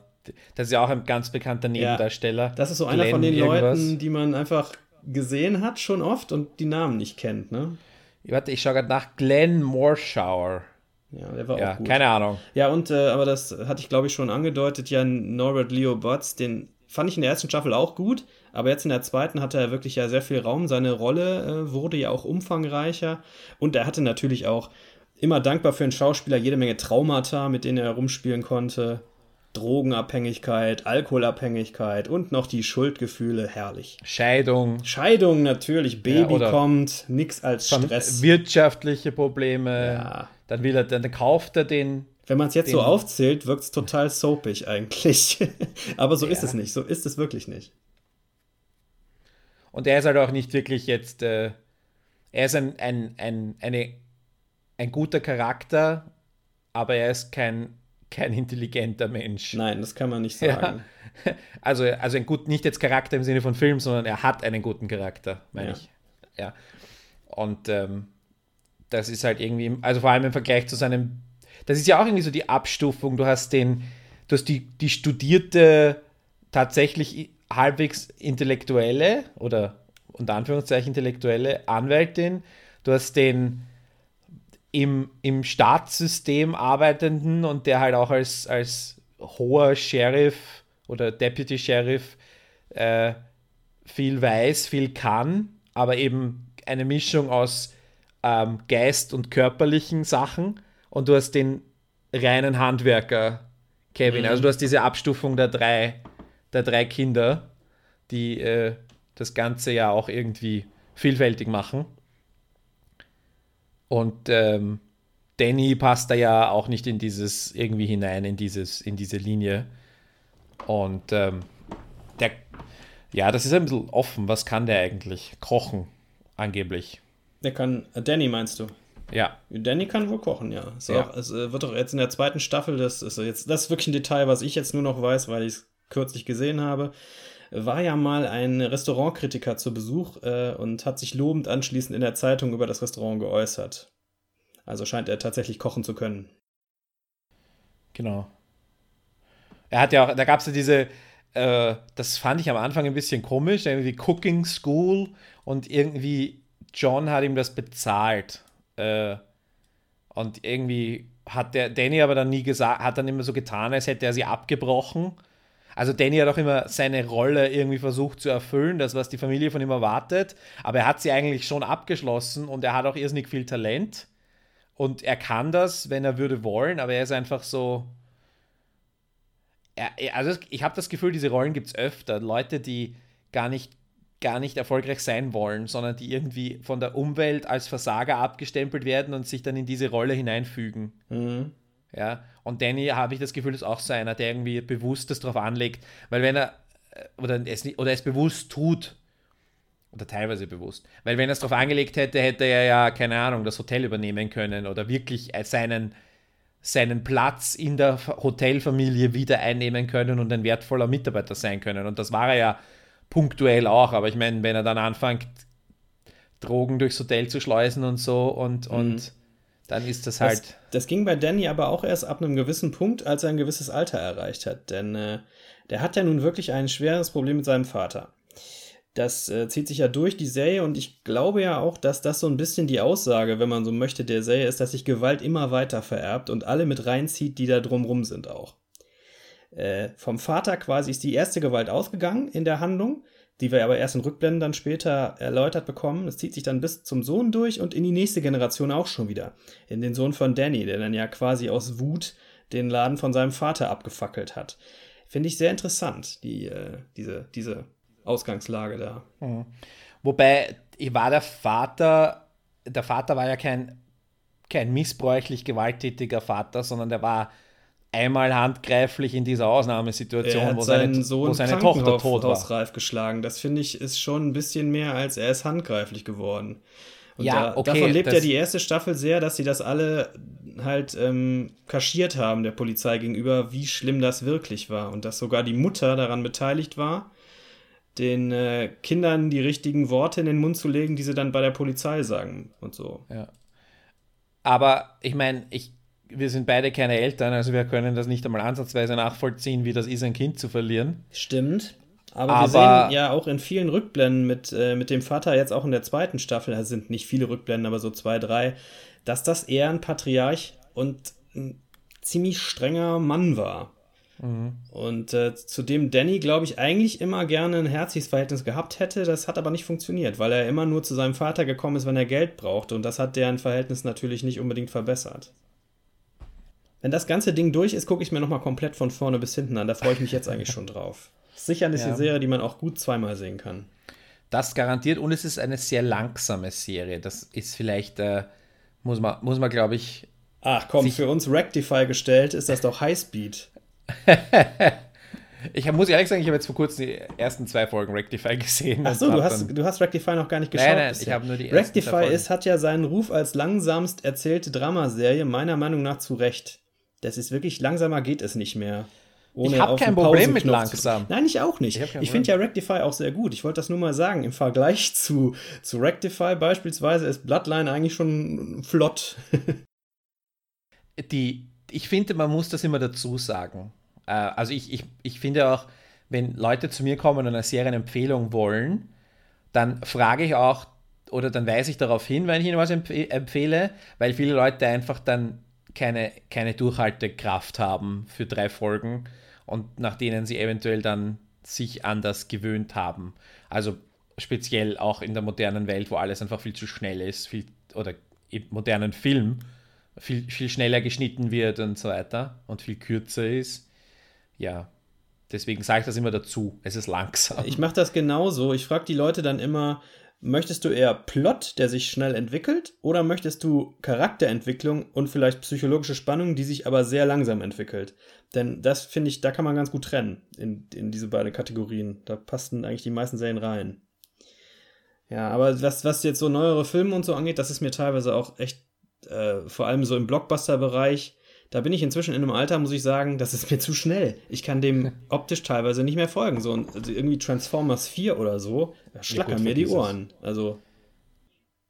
Das ist ja auch ein ganz bekannter Nebendarsteller. Ja, das ist so einer Glenn von den irgendwas. Leuten, die man einfach gesehen hat schon oft und die Namen nicht kennt, ne? Warte, ich schaue gerade nach Glenn Morshower. Ja, der war ja, auch gut. Keine Ahnung. Ja, und äh, aber das hatte ich, glaube ich, schon angedeutet. Ja, Norbert Leo Botts, den fand ich in der ersten Staffel auch gut, aber jetzt in der zweiten hatte er wirklich ja sehr viel Raum. Seine Rolle äh, wurde ja auch umfangreicher und er hatte natürlich auch immer dankbar für einen Schauspieler, jede Menge Traumata, mit denen er rumspielen konnte. Drogenabhängigkeit, Alkoholabhängigkeit und noch die Schuldgefühle, herrlich. Scheidung. Scheidung natürlich, Baby ja, kommt, nix als Stress. Wirtschaftliche Probleme. Ja. Dann will er, dann kauft er den. Wenn man es jetzt so aufzählt, wirkt es total soapig eigentlich. Aber so ja. ist es nicht. So ist es wirklich nicht. Und er ist halt auch nicht wirklich jetzt. Äh, er ist ein, ein, ein, eine, ein guter Charakter, aber er ist kein kein intelligenter Mensch. Nein, das kann man nicht sagen. Ja. Also, also ein gut, nicht jetzt Charakter im Sinne von Film, sondern er hat einen guten Charakter, meine ja. ich. Ja. Und ähm, das ist halt irgendwie, also vor allem im Vergleich zu seinem, das ist ja auch irgendwie so die Abstufung. Du hast den, du hast die, die studierte, tatsächlich halbwegs intellektuelle oder unter Anführungszeichen intellektuelle Anwältin. Du hast den im, im Staatssystem arbeitenden und der halt auch als, als hoher Sheriff oder Deputy Sheriff äh, viel weiß, viel kann, aber eben eine Mischung aus ähm, Geist und körperlichen Sachen. Und du hast den reinen Handwerker, Kevin. Mhm. Also du hast diese Abstufung der drei, der drei Kinder, die äh, das Ganze ja auch irgendwie vielfältig machen. Und ähm, Danny passt da ja auch nicht in dieses irgendwie hinein, in dieses, in diese Linie. Und ähm, der, ja, das ist ein bisschen offen. Was kann der eigentlich? Kochen, angeblich. Der kann, äh, Danny meinst du? Ja. Danny kann wohl kochen, ja. Ist ja. Es äh, wird doch jetzt in der zweiten Staffel, das ist jetzt, das ist wirklich ein Detail, was ich jetzt nur noch weiß, weil ich es kürzlich gesehen habe war ja mal ein Restaurantkritiker zu Besuch äh, und hat sich lobend anschließend in der Zeitung über das Restaurant geäußert. Also scheint er tatsächlich kochen zu können. Genau. Er hat ja auch, da gab es ja diese, äh, das fand ich am Anfang ein bisschen komisch, irgendwie Cooking School und irgendwie John hat ihm das bezahlt. Äh, und irgendwie hat der Danny aber dann nie gesagt, hat dann immer so getan, als hätte er sie abgebrochen also Danny hat auch immer seine Rolle irgendwie versucht zu erfüllen, das, was die Familie von ihm erwartet. Aber er hat sie eigentlich schon abgeschlossen und er hat auch irrsinnig viel Talent. Und er kann das, wenn er würde wollen, aber er ist einfach so. Er, also ich habe das Gefühl, diese Rollen gibt es öfter. Leute, die gar nicht, gar nicht erfolgreich sein wollen, sondern die irgendwie von der Umwelt als Versager abgestempelt werden und sich dann in diese Rolle hineinfügen. Mhm. Ja, und Danny habe ich das Gefühl, ist auch so einer, der irgendwie bewusst das drauf anlegt, weil wenn er äh, oder es, oder es bewusst tut, oder teilweise bewusst, weil wenn er es darauf angelegt hätte, hätte er ja, keine Ahnung, das Hotel übernehmen können oder wirklich seinen, seinen Platz in der Hotelfamilie wieder einnehmen können und ein wertvoller Mitarbeiter sein können. Und das war er ja punktuell auch, aber ich meine, wenn er dann anfängt, Drogen durchs Hotel zu schleusen und so und, mhm. und dann ist das halt. Das, das, ging bei Danny aber auch erst ab einem gewissen Punkt, als er ein gewisses Alter erreicht hat. Denn äh, der hat ja nun wirklich ein schweres Problem mit seinem Vater. Das äh, zieht sich ja durch die Serie und ich glaube ja auch, dass das so ein bisschen die Aussage, wenn man so möchte, der Serie ist, dass sich Gewalt immer weiter vererbt und alle mit reinzieht, die da drumrum sind auch. Äh, vom Vater quasi ist die erste Gewalt ausgegangen in der Handlung die wir aber erst in Rückblenden dann später erläutert bekommen. Das zieht sich dann bis zum Sohn durch und in die nächste Generation auch schon wieder. In den Sohn von Danny, der dann ja quasi aus Wut den Laden von seinem Vater abgefackelt hat. Finde ich sehr interessant, die, äh, diese, diese Ausgangslage da. Mhm. Wobei, war der Vater, der Vater war ja kein, kein missbräuchlich gewalttätiger Vater, sondern der war einmal handgreiflich in dieser Ausnahmesituation, wo seine, Sohn wo seine Tochter tot war. Hausreif geschlagen. Das finde ich ist schon ein bisschen mehr als er ist handgreiflich geworden. Und ja, da, okay, davon lebt ja die erste Staffel sehr, dass sie das alle halt ähm, kaschiert haben der Polizei gegenüber, wie schlimm das wirklich war und dass sogar die Mutter daran beteiligt war, den äh, Kindern die richtigen Worte in den Mund zu legen, die sie dann bei der Polizei sagen und so. Ja. Aber ich meine, ich wir sind beide keine Eltern, also wir können das nicht einmal ansatzweise nachvollziehen, wie das ist, ein Kind zu verlieren. Stimmt. Aber, Aber wir sehen ja auch in vielen Rückblenden mit, äh, mit dem Vater, jetzt auch in der zweiten Staffel, da sind nicht viele Rückblenden, aber so zwei, drei, dass das eher ein Patriarch und ein ziemlich strenger Mann war. Mhm. Und äh, zu dem Danny, glaube ich, eigentlich immer gerne ein herzliches Verhältnis gehabt hätte. Das hat aber nicht funktioniert, weil er immer nur zu seinem Vater gekommen ist, wenn er Geld brauchte. Und das hat deren Verhältnis natürlich nicht unbedingt verbessert. Wenn das ganze Ding durch ist, gucke ich mir nochmal komplett von vorne bis hinten an. Da freue ich mich jetzt eigentlich schon drauf. Sicher eine ja. Serie, die man auch gut zweimal sehen kann. Das garantiert. Und es ist eine sehr langsame Serie. Das ist vielleicht, äh, muss man, muss man glaube ich. Ach komm, für uns Rectify gestellt ist das doch Highspeed. ich hab, muss ehrlich sagen, ich habe jetzt vor kurzem die ersten zwei Folgen Rectify gesehen. Ach so, du hast, du hast Rectify noch gar nicht geschaut. Nein, nein, ich habe nur die ersten Rectify ist, hat ja seinen Ruf als langsamst erzählte Dramaserie meiner Meinung nach zu Recht. Das ist wirklich langsamer geht es nicht mehr. ich habe kein Problem mit langsam. Nein, ich auch nicht. Ich, ich finde ja Rectify auch sehr gut. Ich wollte das nur mal sagen. Im Vergleich zu, zu Rectify beispielsweise ist Bloodline eigentlich schon flott. die, ich finde, man muss das immer dazu sagen. Äh, also ich, ich, ich finde auch, wenn Leute zu mir kommen und eine Serienempfehlung wollen, dann frage ich auch oder dann weise ich darauf hin, wenn ich ihnen was empfehle, weil viele Leute einfach dann keine, keine Durchhaltekraft haben für drei Folgen und nach denen sie eventuell dann sich anders gewöhnt haben. Also speziell auch in der modernen Welt, wo alles einfach viel zu schnell ist, viel, oder im modernen Film viel, viel schneller geschnitten wird und so weiter und viel kürzer ist. Ja, deswegen sage ich das immer dazu. Es ist langsam. Ich mache das genauso. Ich frage die Leute dann immer, möchtest du eher Plot, der sich schnell entwickelt, oder möchtest du Charakterentwicklung und vielleicht psychologische Spannung, die sich aber sehr langsam entwickelt? Denn das finde ich, da kann man ganz gut trennen in, in diese beiden Kategorien. Da passen eigentlich die meisten Serien rein. Ja, aber was, was jetzt so neuere Filme und so angeht, das ist mir teilweise auch echt äh, vor allem so im Blockbuster-Bereich, da bin ich inzwischen in einem Alter, muss ich sagen, das ist mir zu schnell. Ich kann dem optisch teilweise nicht mehr folgen. So also irgendwie Transformers 4 oder so, schlackern ja, mir die Ohren. Also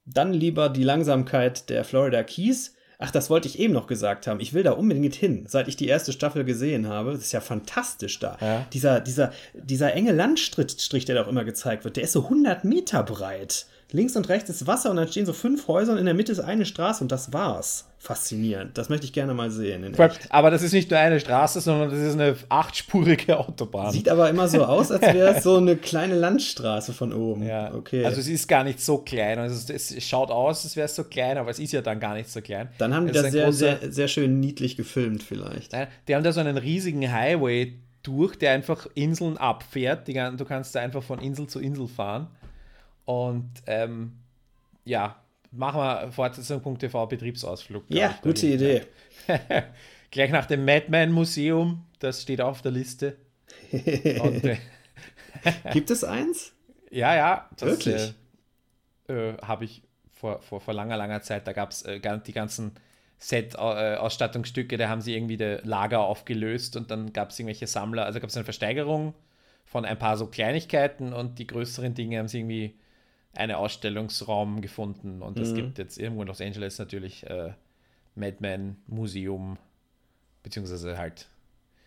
dann lieber die Langsamkeit der Florida Keys. Ach, das wollte ich eben noch gesagt haben. Ich will da unbedingt hin, seit ich die erste Staffel gesehen habe. Das ist ja fantastisch da. Ja. Dieser, dieser, dieser enge Landstrich, der da auch immer gezeigt wird, der ist so 100 Meter breit links und rechts ist Wasser und dann stehen so fünf Häuser und in der Mitte ist eine Straße und das war's. Faszinierend. Das möchte ich gerne mal sehen. aber das ist nicht nur eine Straße, sondern das ist eine achtspurige Autobahn. Sieht aber immer so aus, als wäre es so eine kleine Landstraße von oben. Ja, okay. Also es ist gar nicht so klein. Also es, schaut aus, als wäre es so klein, aber es ist ja dann gar nicht so klein. Dann haben die das sehr, großer, sehr, sehr schön niedlich gefilmt vielleicht. Die haben da so einen riesigen Highway durch, der einfach Inseln abfährt. du kannst da einfach von Insel zu Insel fahren. Und ähm, ja, machen wir Fortsetzung.tv Betriebsausflug. Ja, gute Idee. Gleich nach dem Madman Museum, das steht auf der Liste. Und, äh, Gibt es eins? Ja, ja. Das, Wirklich? Äh, äh, Habe ich vor, vor, vor langer, langer Zeit, da gab es äh, die ganzen Set-Ausstattungsstücke, da haben sie irgendwie das Lager aufgelöst und dann gab es irgendwelche Sammler, also gab es eine Versteigerung von ein paar so Kleinigkeiten und die größeren Dinge haben sie irgendwie einen Ausstellungsraum gefunden und es mhm. gibt jetzt irgendwo in Los Angeles natürlich äh, Madman Museum, beziehungsweise halt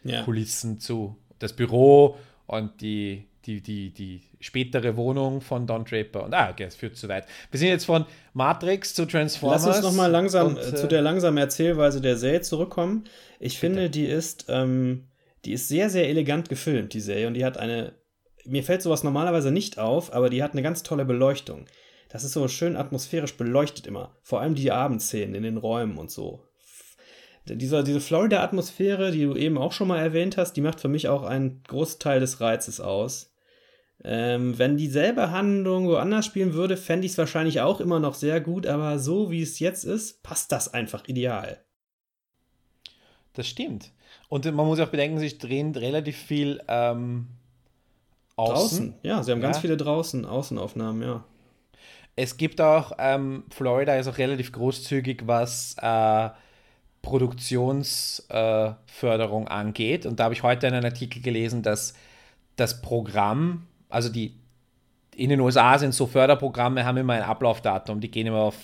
ja. Kulissen zu. Das Büro und die, die, die, die spätere Wohnung von Don Draper. Und ah, okay, es führt zu weit. Wir sind jetzt von Matrix zu Transformers. Lass uns nochmal langsam und, äh, zu der langsamen Erzählweise der Serie zurückkommen. Ich bitte. finde, die ist, ähm, die ist sehr, sehr elegant gefilmt, die Serie, und die hat eine mir fällt sowas normalerweise nicht auf, aber die hat eine ganz tolle Beleuchtung. Das ist so schön atmosphärisch beleuchtet immer. Vor allem die Abendszenen in den Räumen und so. Diese, diese Florida-Atmosphäre, die du eben auch schon mal erwähnt hast, die macht für mich auch einen Großteil des Reizes aus. Ähm, wenn dieselbe Handlung woanders spielen würde, fände ich es wahrscheinlich auch immer noch sehr gut, aber so wie es jetzt ist, passt das einfach ideal. Das stimmt. Und man muss auch bedenken, sich drehen relativ viel ähm, Außen. Draußen, ja, sie haben ja. ganz viele draußen, Außenaufnahmen, ja. Es gibt auch, ähm, Florida ist auch relativ großzügig, was äh, Produktionsförderung äh, angeht. Und da habe ich heute einen Artikel gelesen, dass das Programm, also die in den USA sind so Förderprogramme, haben immer ein Ablaufdatum, die gehen immer auf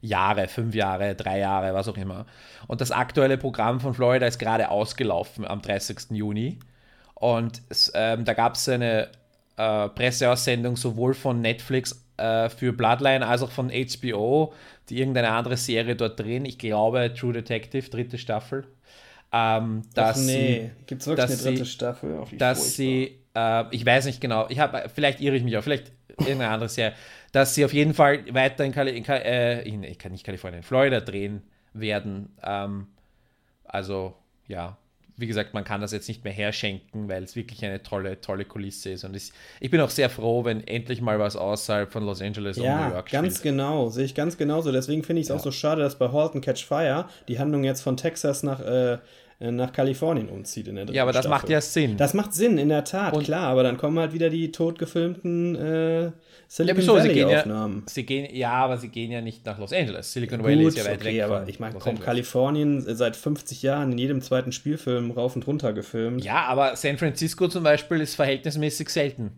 Jahre, fünf Jahre, drei Jahre, was auch immer. Und das aktuelle Programm von Florida ist gerade ausgelaufen am 30. Juni. Und ähm, da gab es eine äh, Presseaussendung sowohl von Netflix äh, für Bloodline als auch von HBO, die irgendeine andere Serie dort drehen. Ich glaube True Detective, dritte Staffel. ähm, dass Ach nee, gibt es wirklich eine dritte sie- Staffel? Wie dass sie, äh, ich weiß nicht genau, ich habe, vielleicht irre ich mich auch, vielleicht irgendeine andere Serie, dass sie auf jeden Fall weiter in, Kali in, Ka- äh, in ich kann nicht Kalifornien, Florida drehen werden. Ähm, also ja, wie gesagt, man kann das jetzt nicht mehr herschenken, weil es wirklich eine tolle, tolle Kulisse ist. Und ich, ich bin auch sehr froh, wenn endlich mal was außerhalb von Los Angeles und New Ja, York ganz spielt. genau, sehe ich ganz genauso. Deswegen finde ich es auch so schade, dass bei Halt and Catch Fire die Handlung jetzt von Texas nach, äh, nach Kalifornien umzieht in der dritten Ja, aber das Staffel. macht ja Sinn. Das macht Sinn, in der Tat, Und- klar, aber dann kommen halt wieder die tot gefilmten äh, Silicon gehen, Valley-Aufnahmen. ja, sie gehen, ja, aber sie gehen ja nicht nach Los Angeles. Silicon Valley ist Gut, ja weit okay, weg. aber ich meine, Los komm, Angeles. Kalifornien äh, seit 50 Jahren in jedem zweiten Spielfilm rauf und runter gefilmt. Ja, aber San Francisco zum Beispiel ist verhältnismäßig selten.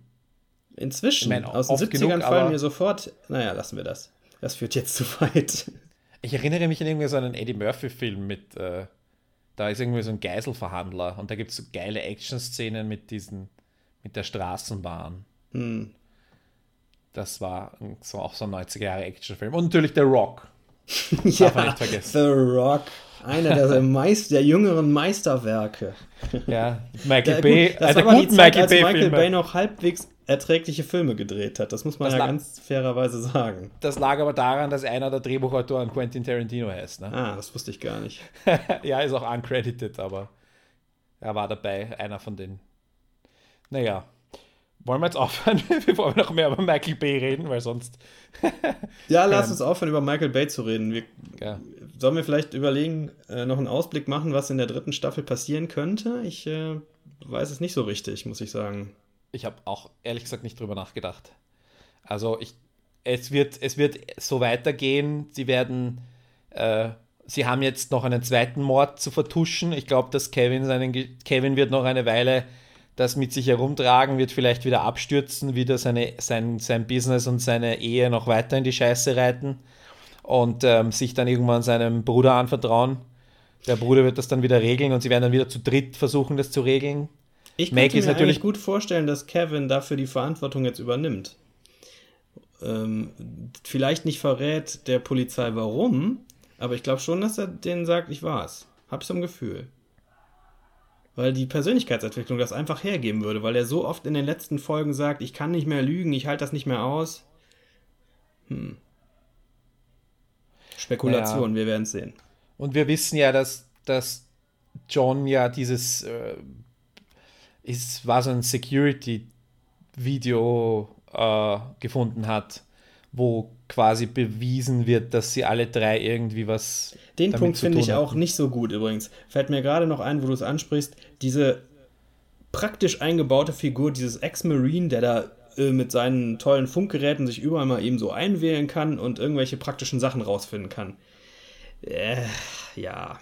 Inzwischen, Ich meine, aus den oft 70ern genug, fallen mir sofort, naja, lassen wir das. Das führt jetzt zu weit. Ich erinnere mich an irgendwie so einen Eddie Murphy-Film mit, äh, da ist irgendwie so ein Geiselverhandler und da gibt es so geile Action-Szenen mit diesen, mit der Straßenbahn. Hm. Das war so auch so ein 90er-Jahre-Actionfilm. Und natürlich The Rock. ja, man nicht vergessen. The Rock, einer der, Meist, der jüngeren Meisterwerke. Ja, Michael Der, Bay, gut, das also war die guten Zeit, Michael als Michael. Bay noch halbwegs erträgliche Filme gedreht hat. Das muss man Das ja ganz fairerweise sagen. Das lag aber daran, dass einer der Drehbuchautoren Quentin Tarantino heißt. Ne? Ah, das wusste ich gar nicht. ja, ist auch uncredited, aber er war dabei, einer von den. Naja, wollen wir jetzt aufhören, bevor wir noch mehr über Michael Bay reden, weil sonst. Ja, lass Ähm. uns aufhören, über Michael Bay zu reden. Wir, Ja, sollen wir vielleicht überlegen, äh, noch einen Ausblick machen, was in der dritten Staffel passieren könnte? Ich äh, weiß es nicht so richtig, muss ich sagen. Ich habe auch ehrlich gesagt nicht drüber nachgedacht. Also, ich, es, wird, es wird so weitergehen. Sie werden. Äh, sie haben jetzt noch einen zweiten Mord zu vertuschen. Ich glaube, dass Kevin seinen. Kevin wird noch eine Weile das mit sich herumtragen, wird vielleicht wieder abstürzen, wieder seine, sein, sein Business und seine Ehe noch weiter in die Scheiße reiten und ähm, sich dann irgendwann seinem Bruder anvertrauen. Der Bruder wird das dann wieder regeln und sie werden dann wieder zu dritt versuchen, das zu regeln. Ich ist mir natürlich- gut vorstellen, dass Kevin dafür die Verantwortung jetzt übernimmt. Ähm, vielleicht nicht verrät der Polizei warum, aber ich glaube schon, dass er denen sagt, ich war's. Hab ich so ein Gefühl. Weil die Persönlichkeitsentwicklung das einfach hergeben würde, weil er so oft in den letzten Folgen sagt, ich kann nicht mehr lügen, ich halte das nicht mehr aus. Hm. Spekulation, wir werden es sehen. Und wir wissen ja, dass, dass John ja dieses äh, ist, war so ein Security-Video äh, gefunden hat, wo quasi bewiesen wird, dass sie alle drei irgendwie was. Den Punkt finde ich auch nicht so gut übrigens. Fällt mir gerade noch ein, wo du es ansprichst, diese praktisch eingebaute Figur, dieses Ex-Marine, der da äh, mit seinen tollen Funkgeräten sich überall mal eben so einwählen kann und irgendwelche praktischen Sachen rausfinden kann. Äh, ja.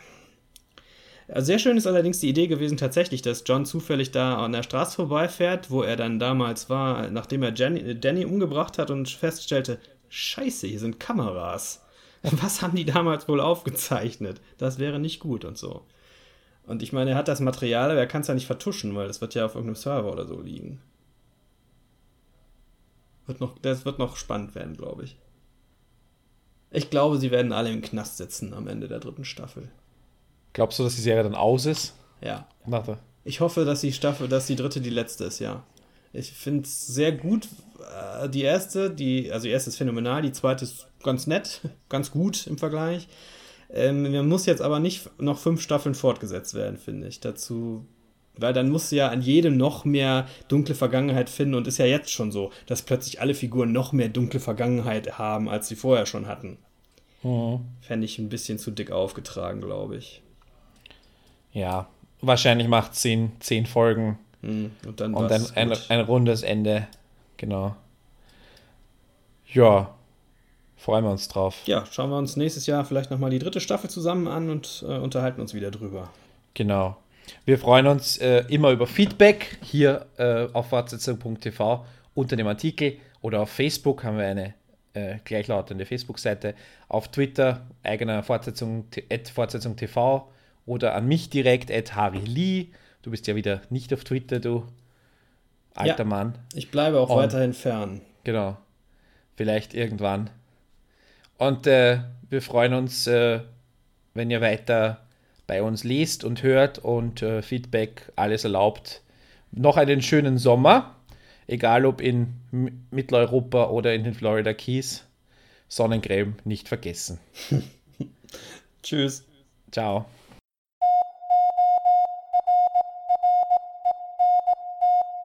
Sehr schön ist allerdings die Idee gewesen tatsächlich, dass John zufällig da an der Straße vorbeifährt, wo er dann damals war, nachdem er Jenny, äh, Danny umgebracht hat und feststellte, scheiße, hier sind Kameras. Was haben die damals wohl aufgezeichnet? Das wäre nicht gut und so. Und ich meine, er hat das Material, aber er kann es ja nicht vertuschen, weil das wird ja auf irgendeinem Server oder so liegen. Wird noch, das wird noch spannend werden, glaube ich. Ich glaube, sie werden alle im Knast sitzen am Ende der dritten Staffel. Glaubst du, dass die Serie dann aus ist? Ja. Nach der- Ich hoffe, dass die Staffel, dass die dritte die letzte ist, ja. Ich finde es sehr gut. äh, Die erste, die, also die erste ist phänomenal, die zweite ist ganz nett, ganz gut im Vergleich. Ähm, man muss jetzt aber nicht noch fünf Staffeln fortgesetzt werden, finde ich. Dazu, weil dann muss sie ja an jedem noch mehr dunkle Vergangenheit finden und ist ja jetzt schon so, dass plötzlich alle Figuren noch mehr dunkle Vergangenheit haben, als sie vorher schon hatten. Fände ich ein bisschen zu dick aufgetragen, glaube ich. Ja, wahrscheinlich macht zehn, zehn Folgen Hm, Und dann und war's ein, ein, rundes Ende. Genau. Ja, freuen wir uns drauf. ja, schauen wir uns nächstes Jahr vielleicht nochmal die dritte Staffel zusammen an und äh, unterhalten uns wieder drüber. Genau. Wir freuen uns äh, immer über Feedback hier äh, auf fortsetzung.tv unter dem Artikel oder auf Facebook haben wir eine äh, gleichlautende Facebook-Seite. Auf Twitter eigener Fortsetzung, Fortsetzung TV oder an mich direkt, at Harry Lee. Du bist ja wieder nicht auf Twitter, du alter ja, Mann. Ich bleibe auch Und, weiterhin fern. Genau. Vielleicht irgendwann. Und äh, wir freuen uns, äh, wenn ihr weiter bei uns lest und hört und äh, Feedback alles erlaubt. Noch einen schönen Sommer, egal ob in M Mitteleuropa oder in den Florida Keys. Sonnencreme nicht vergessen. Tschüss. Ciao.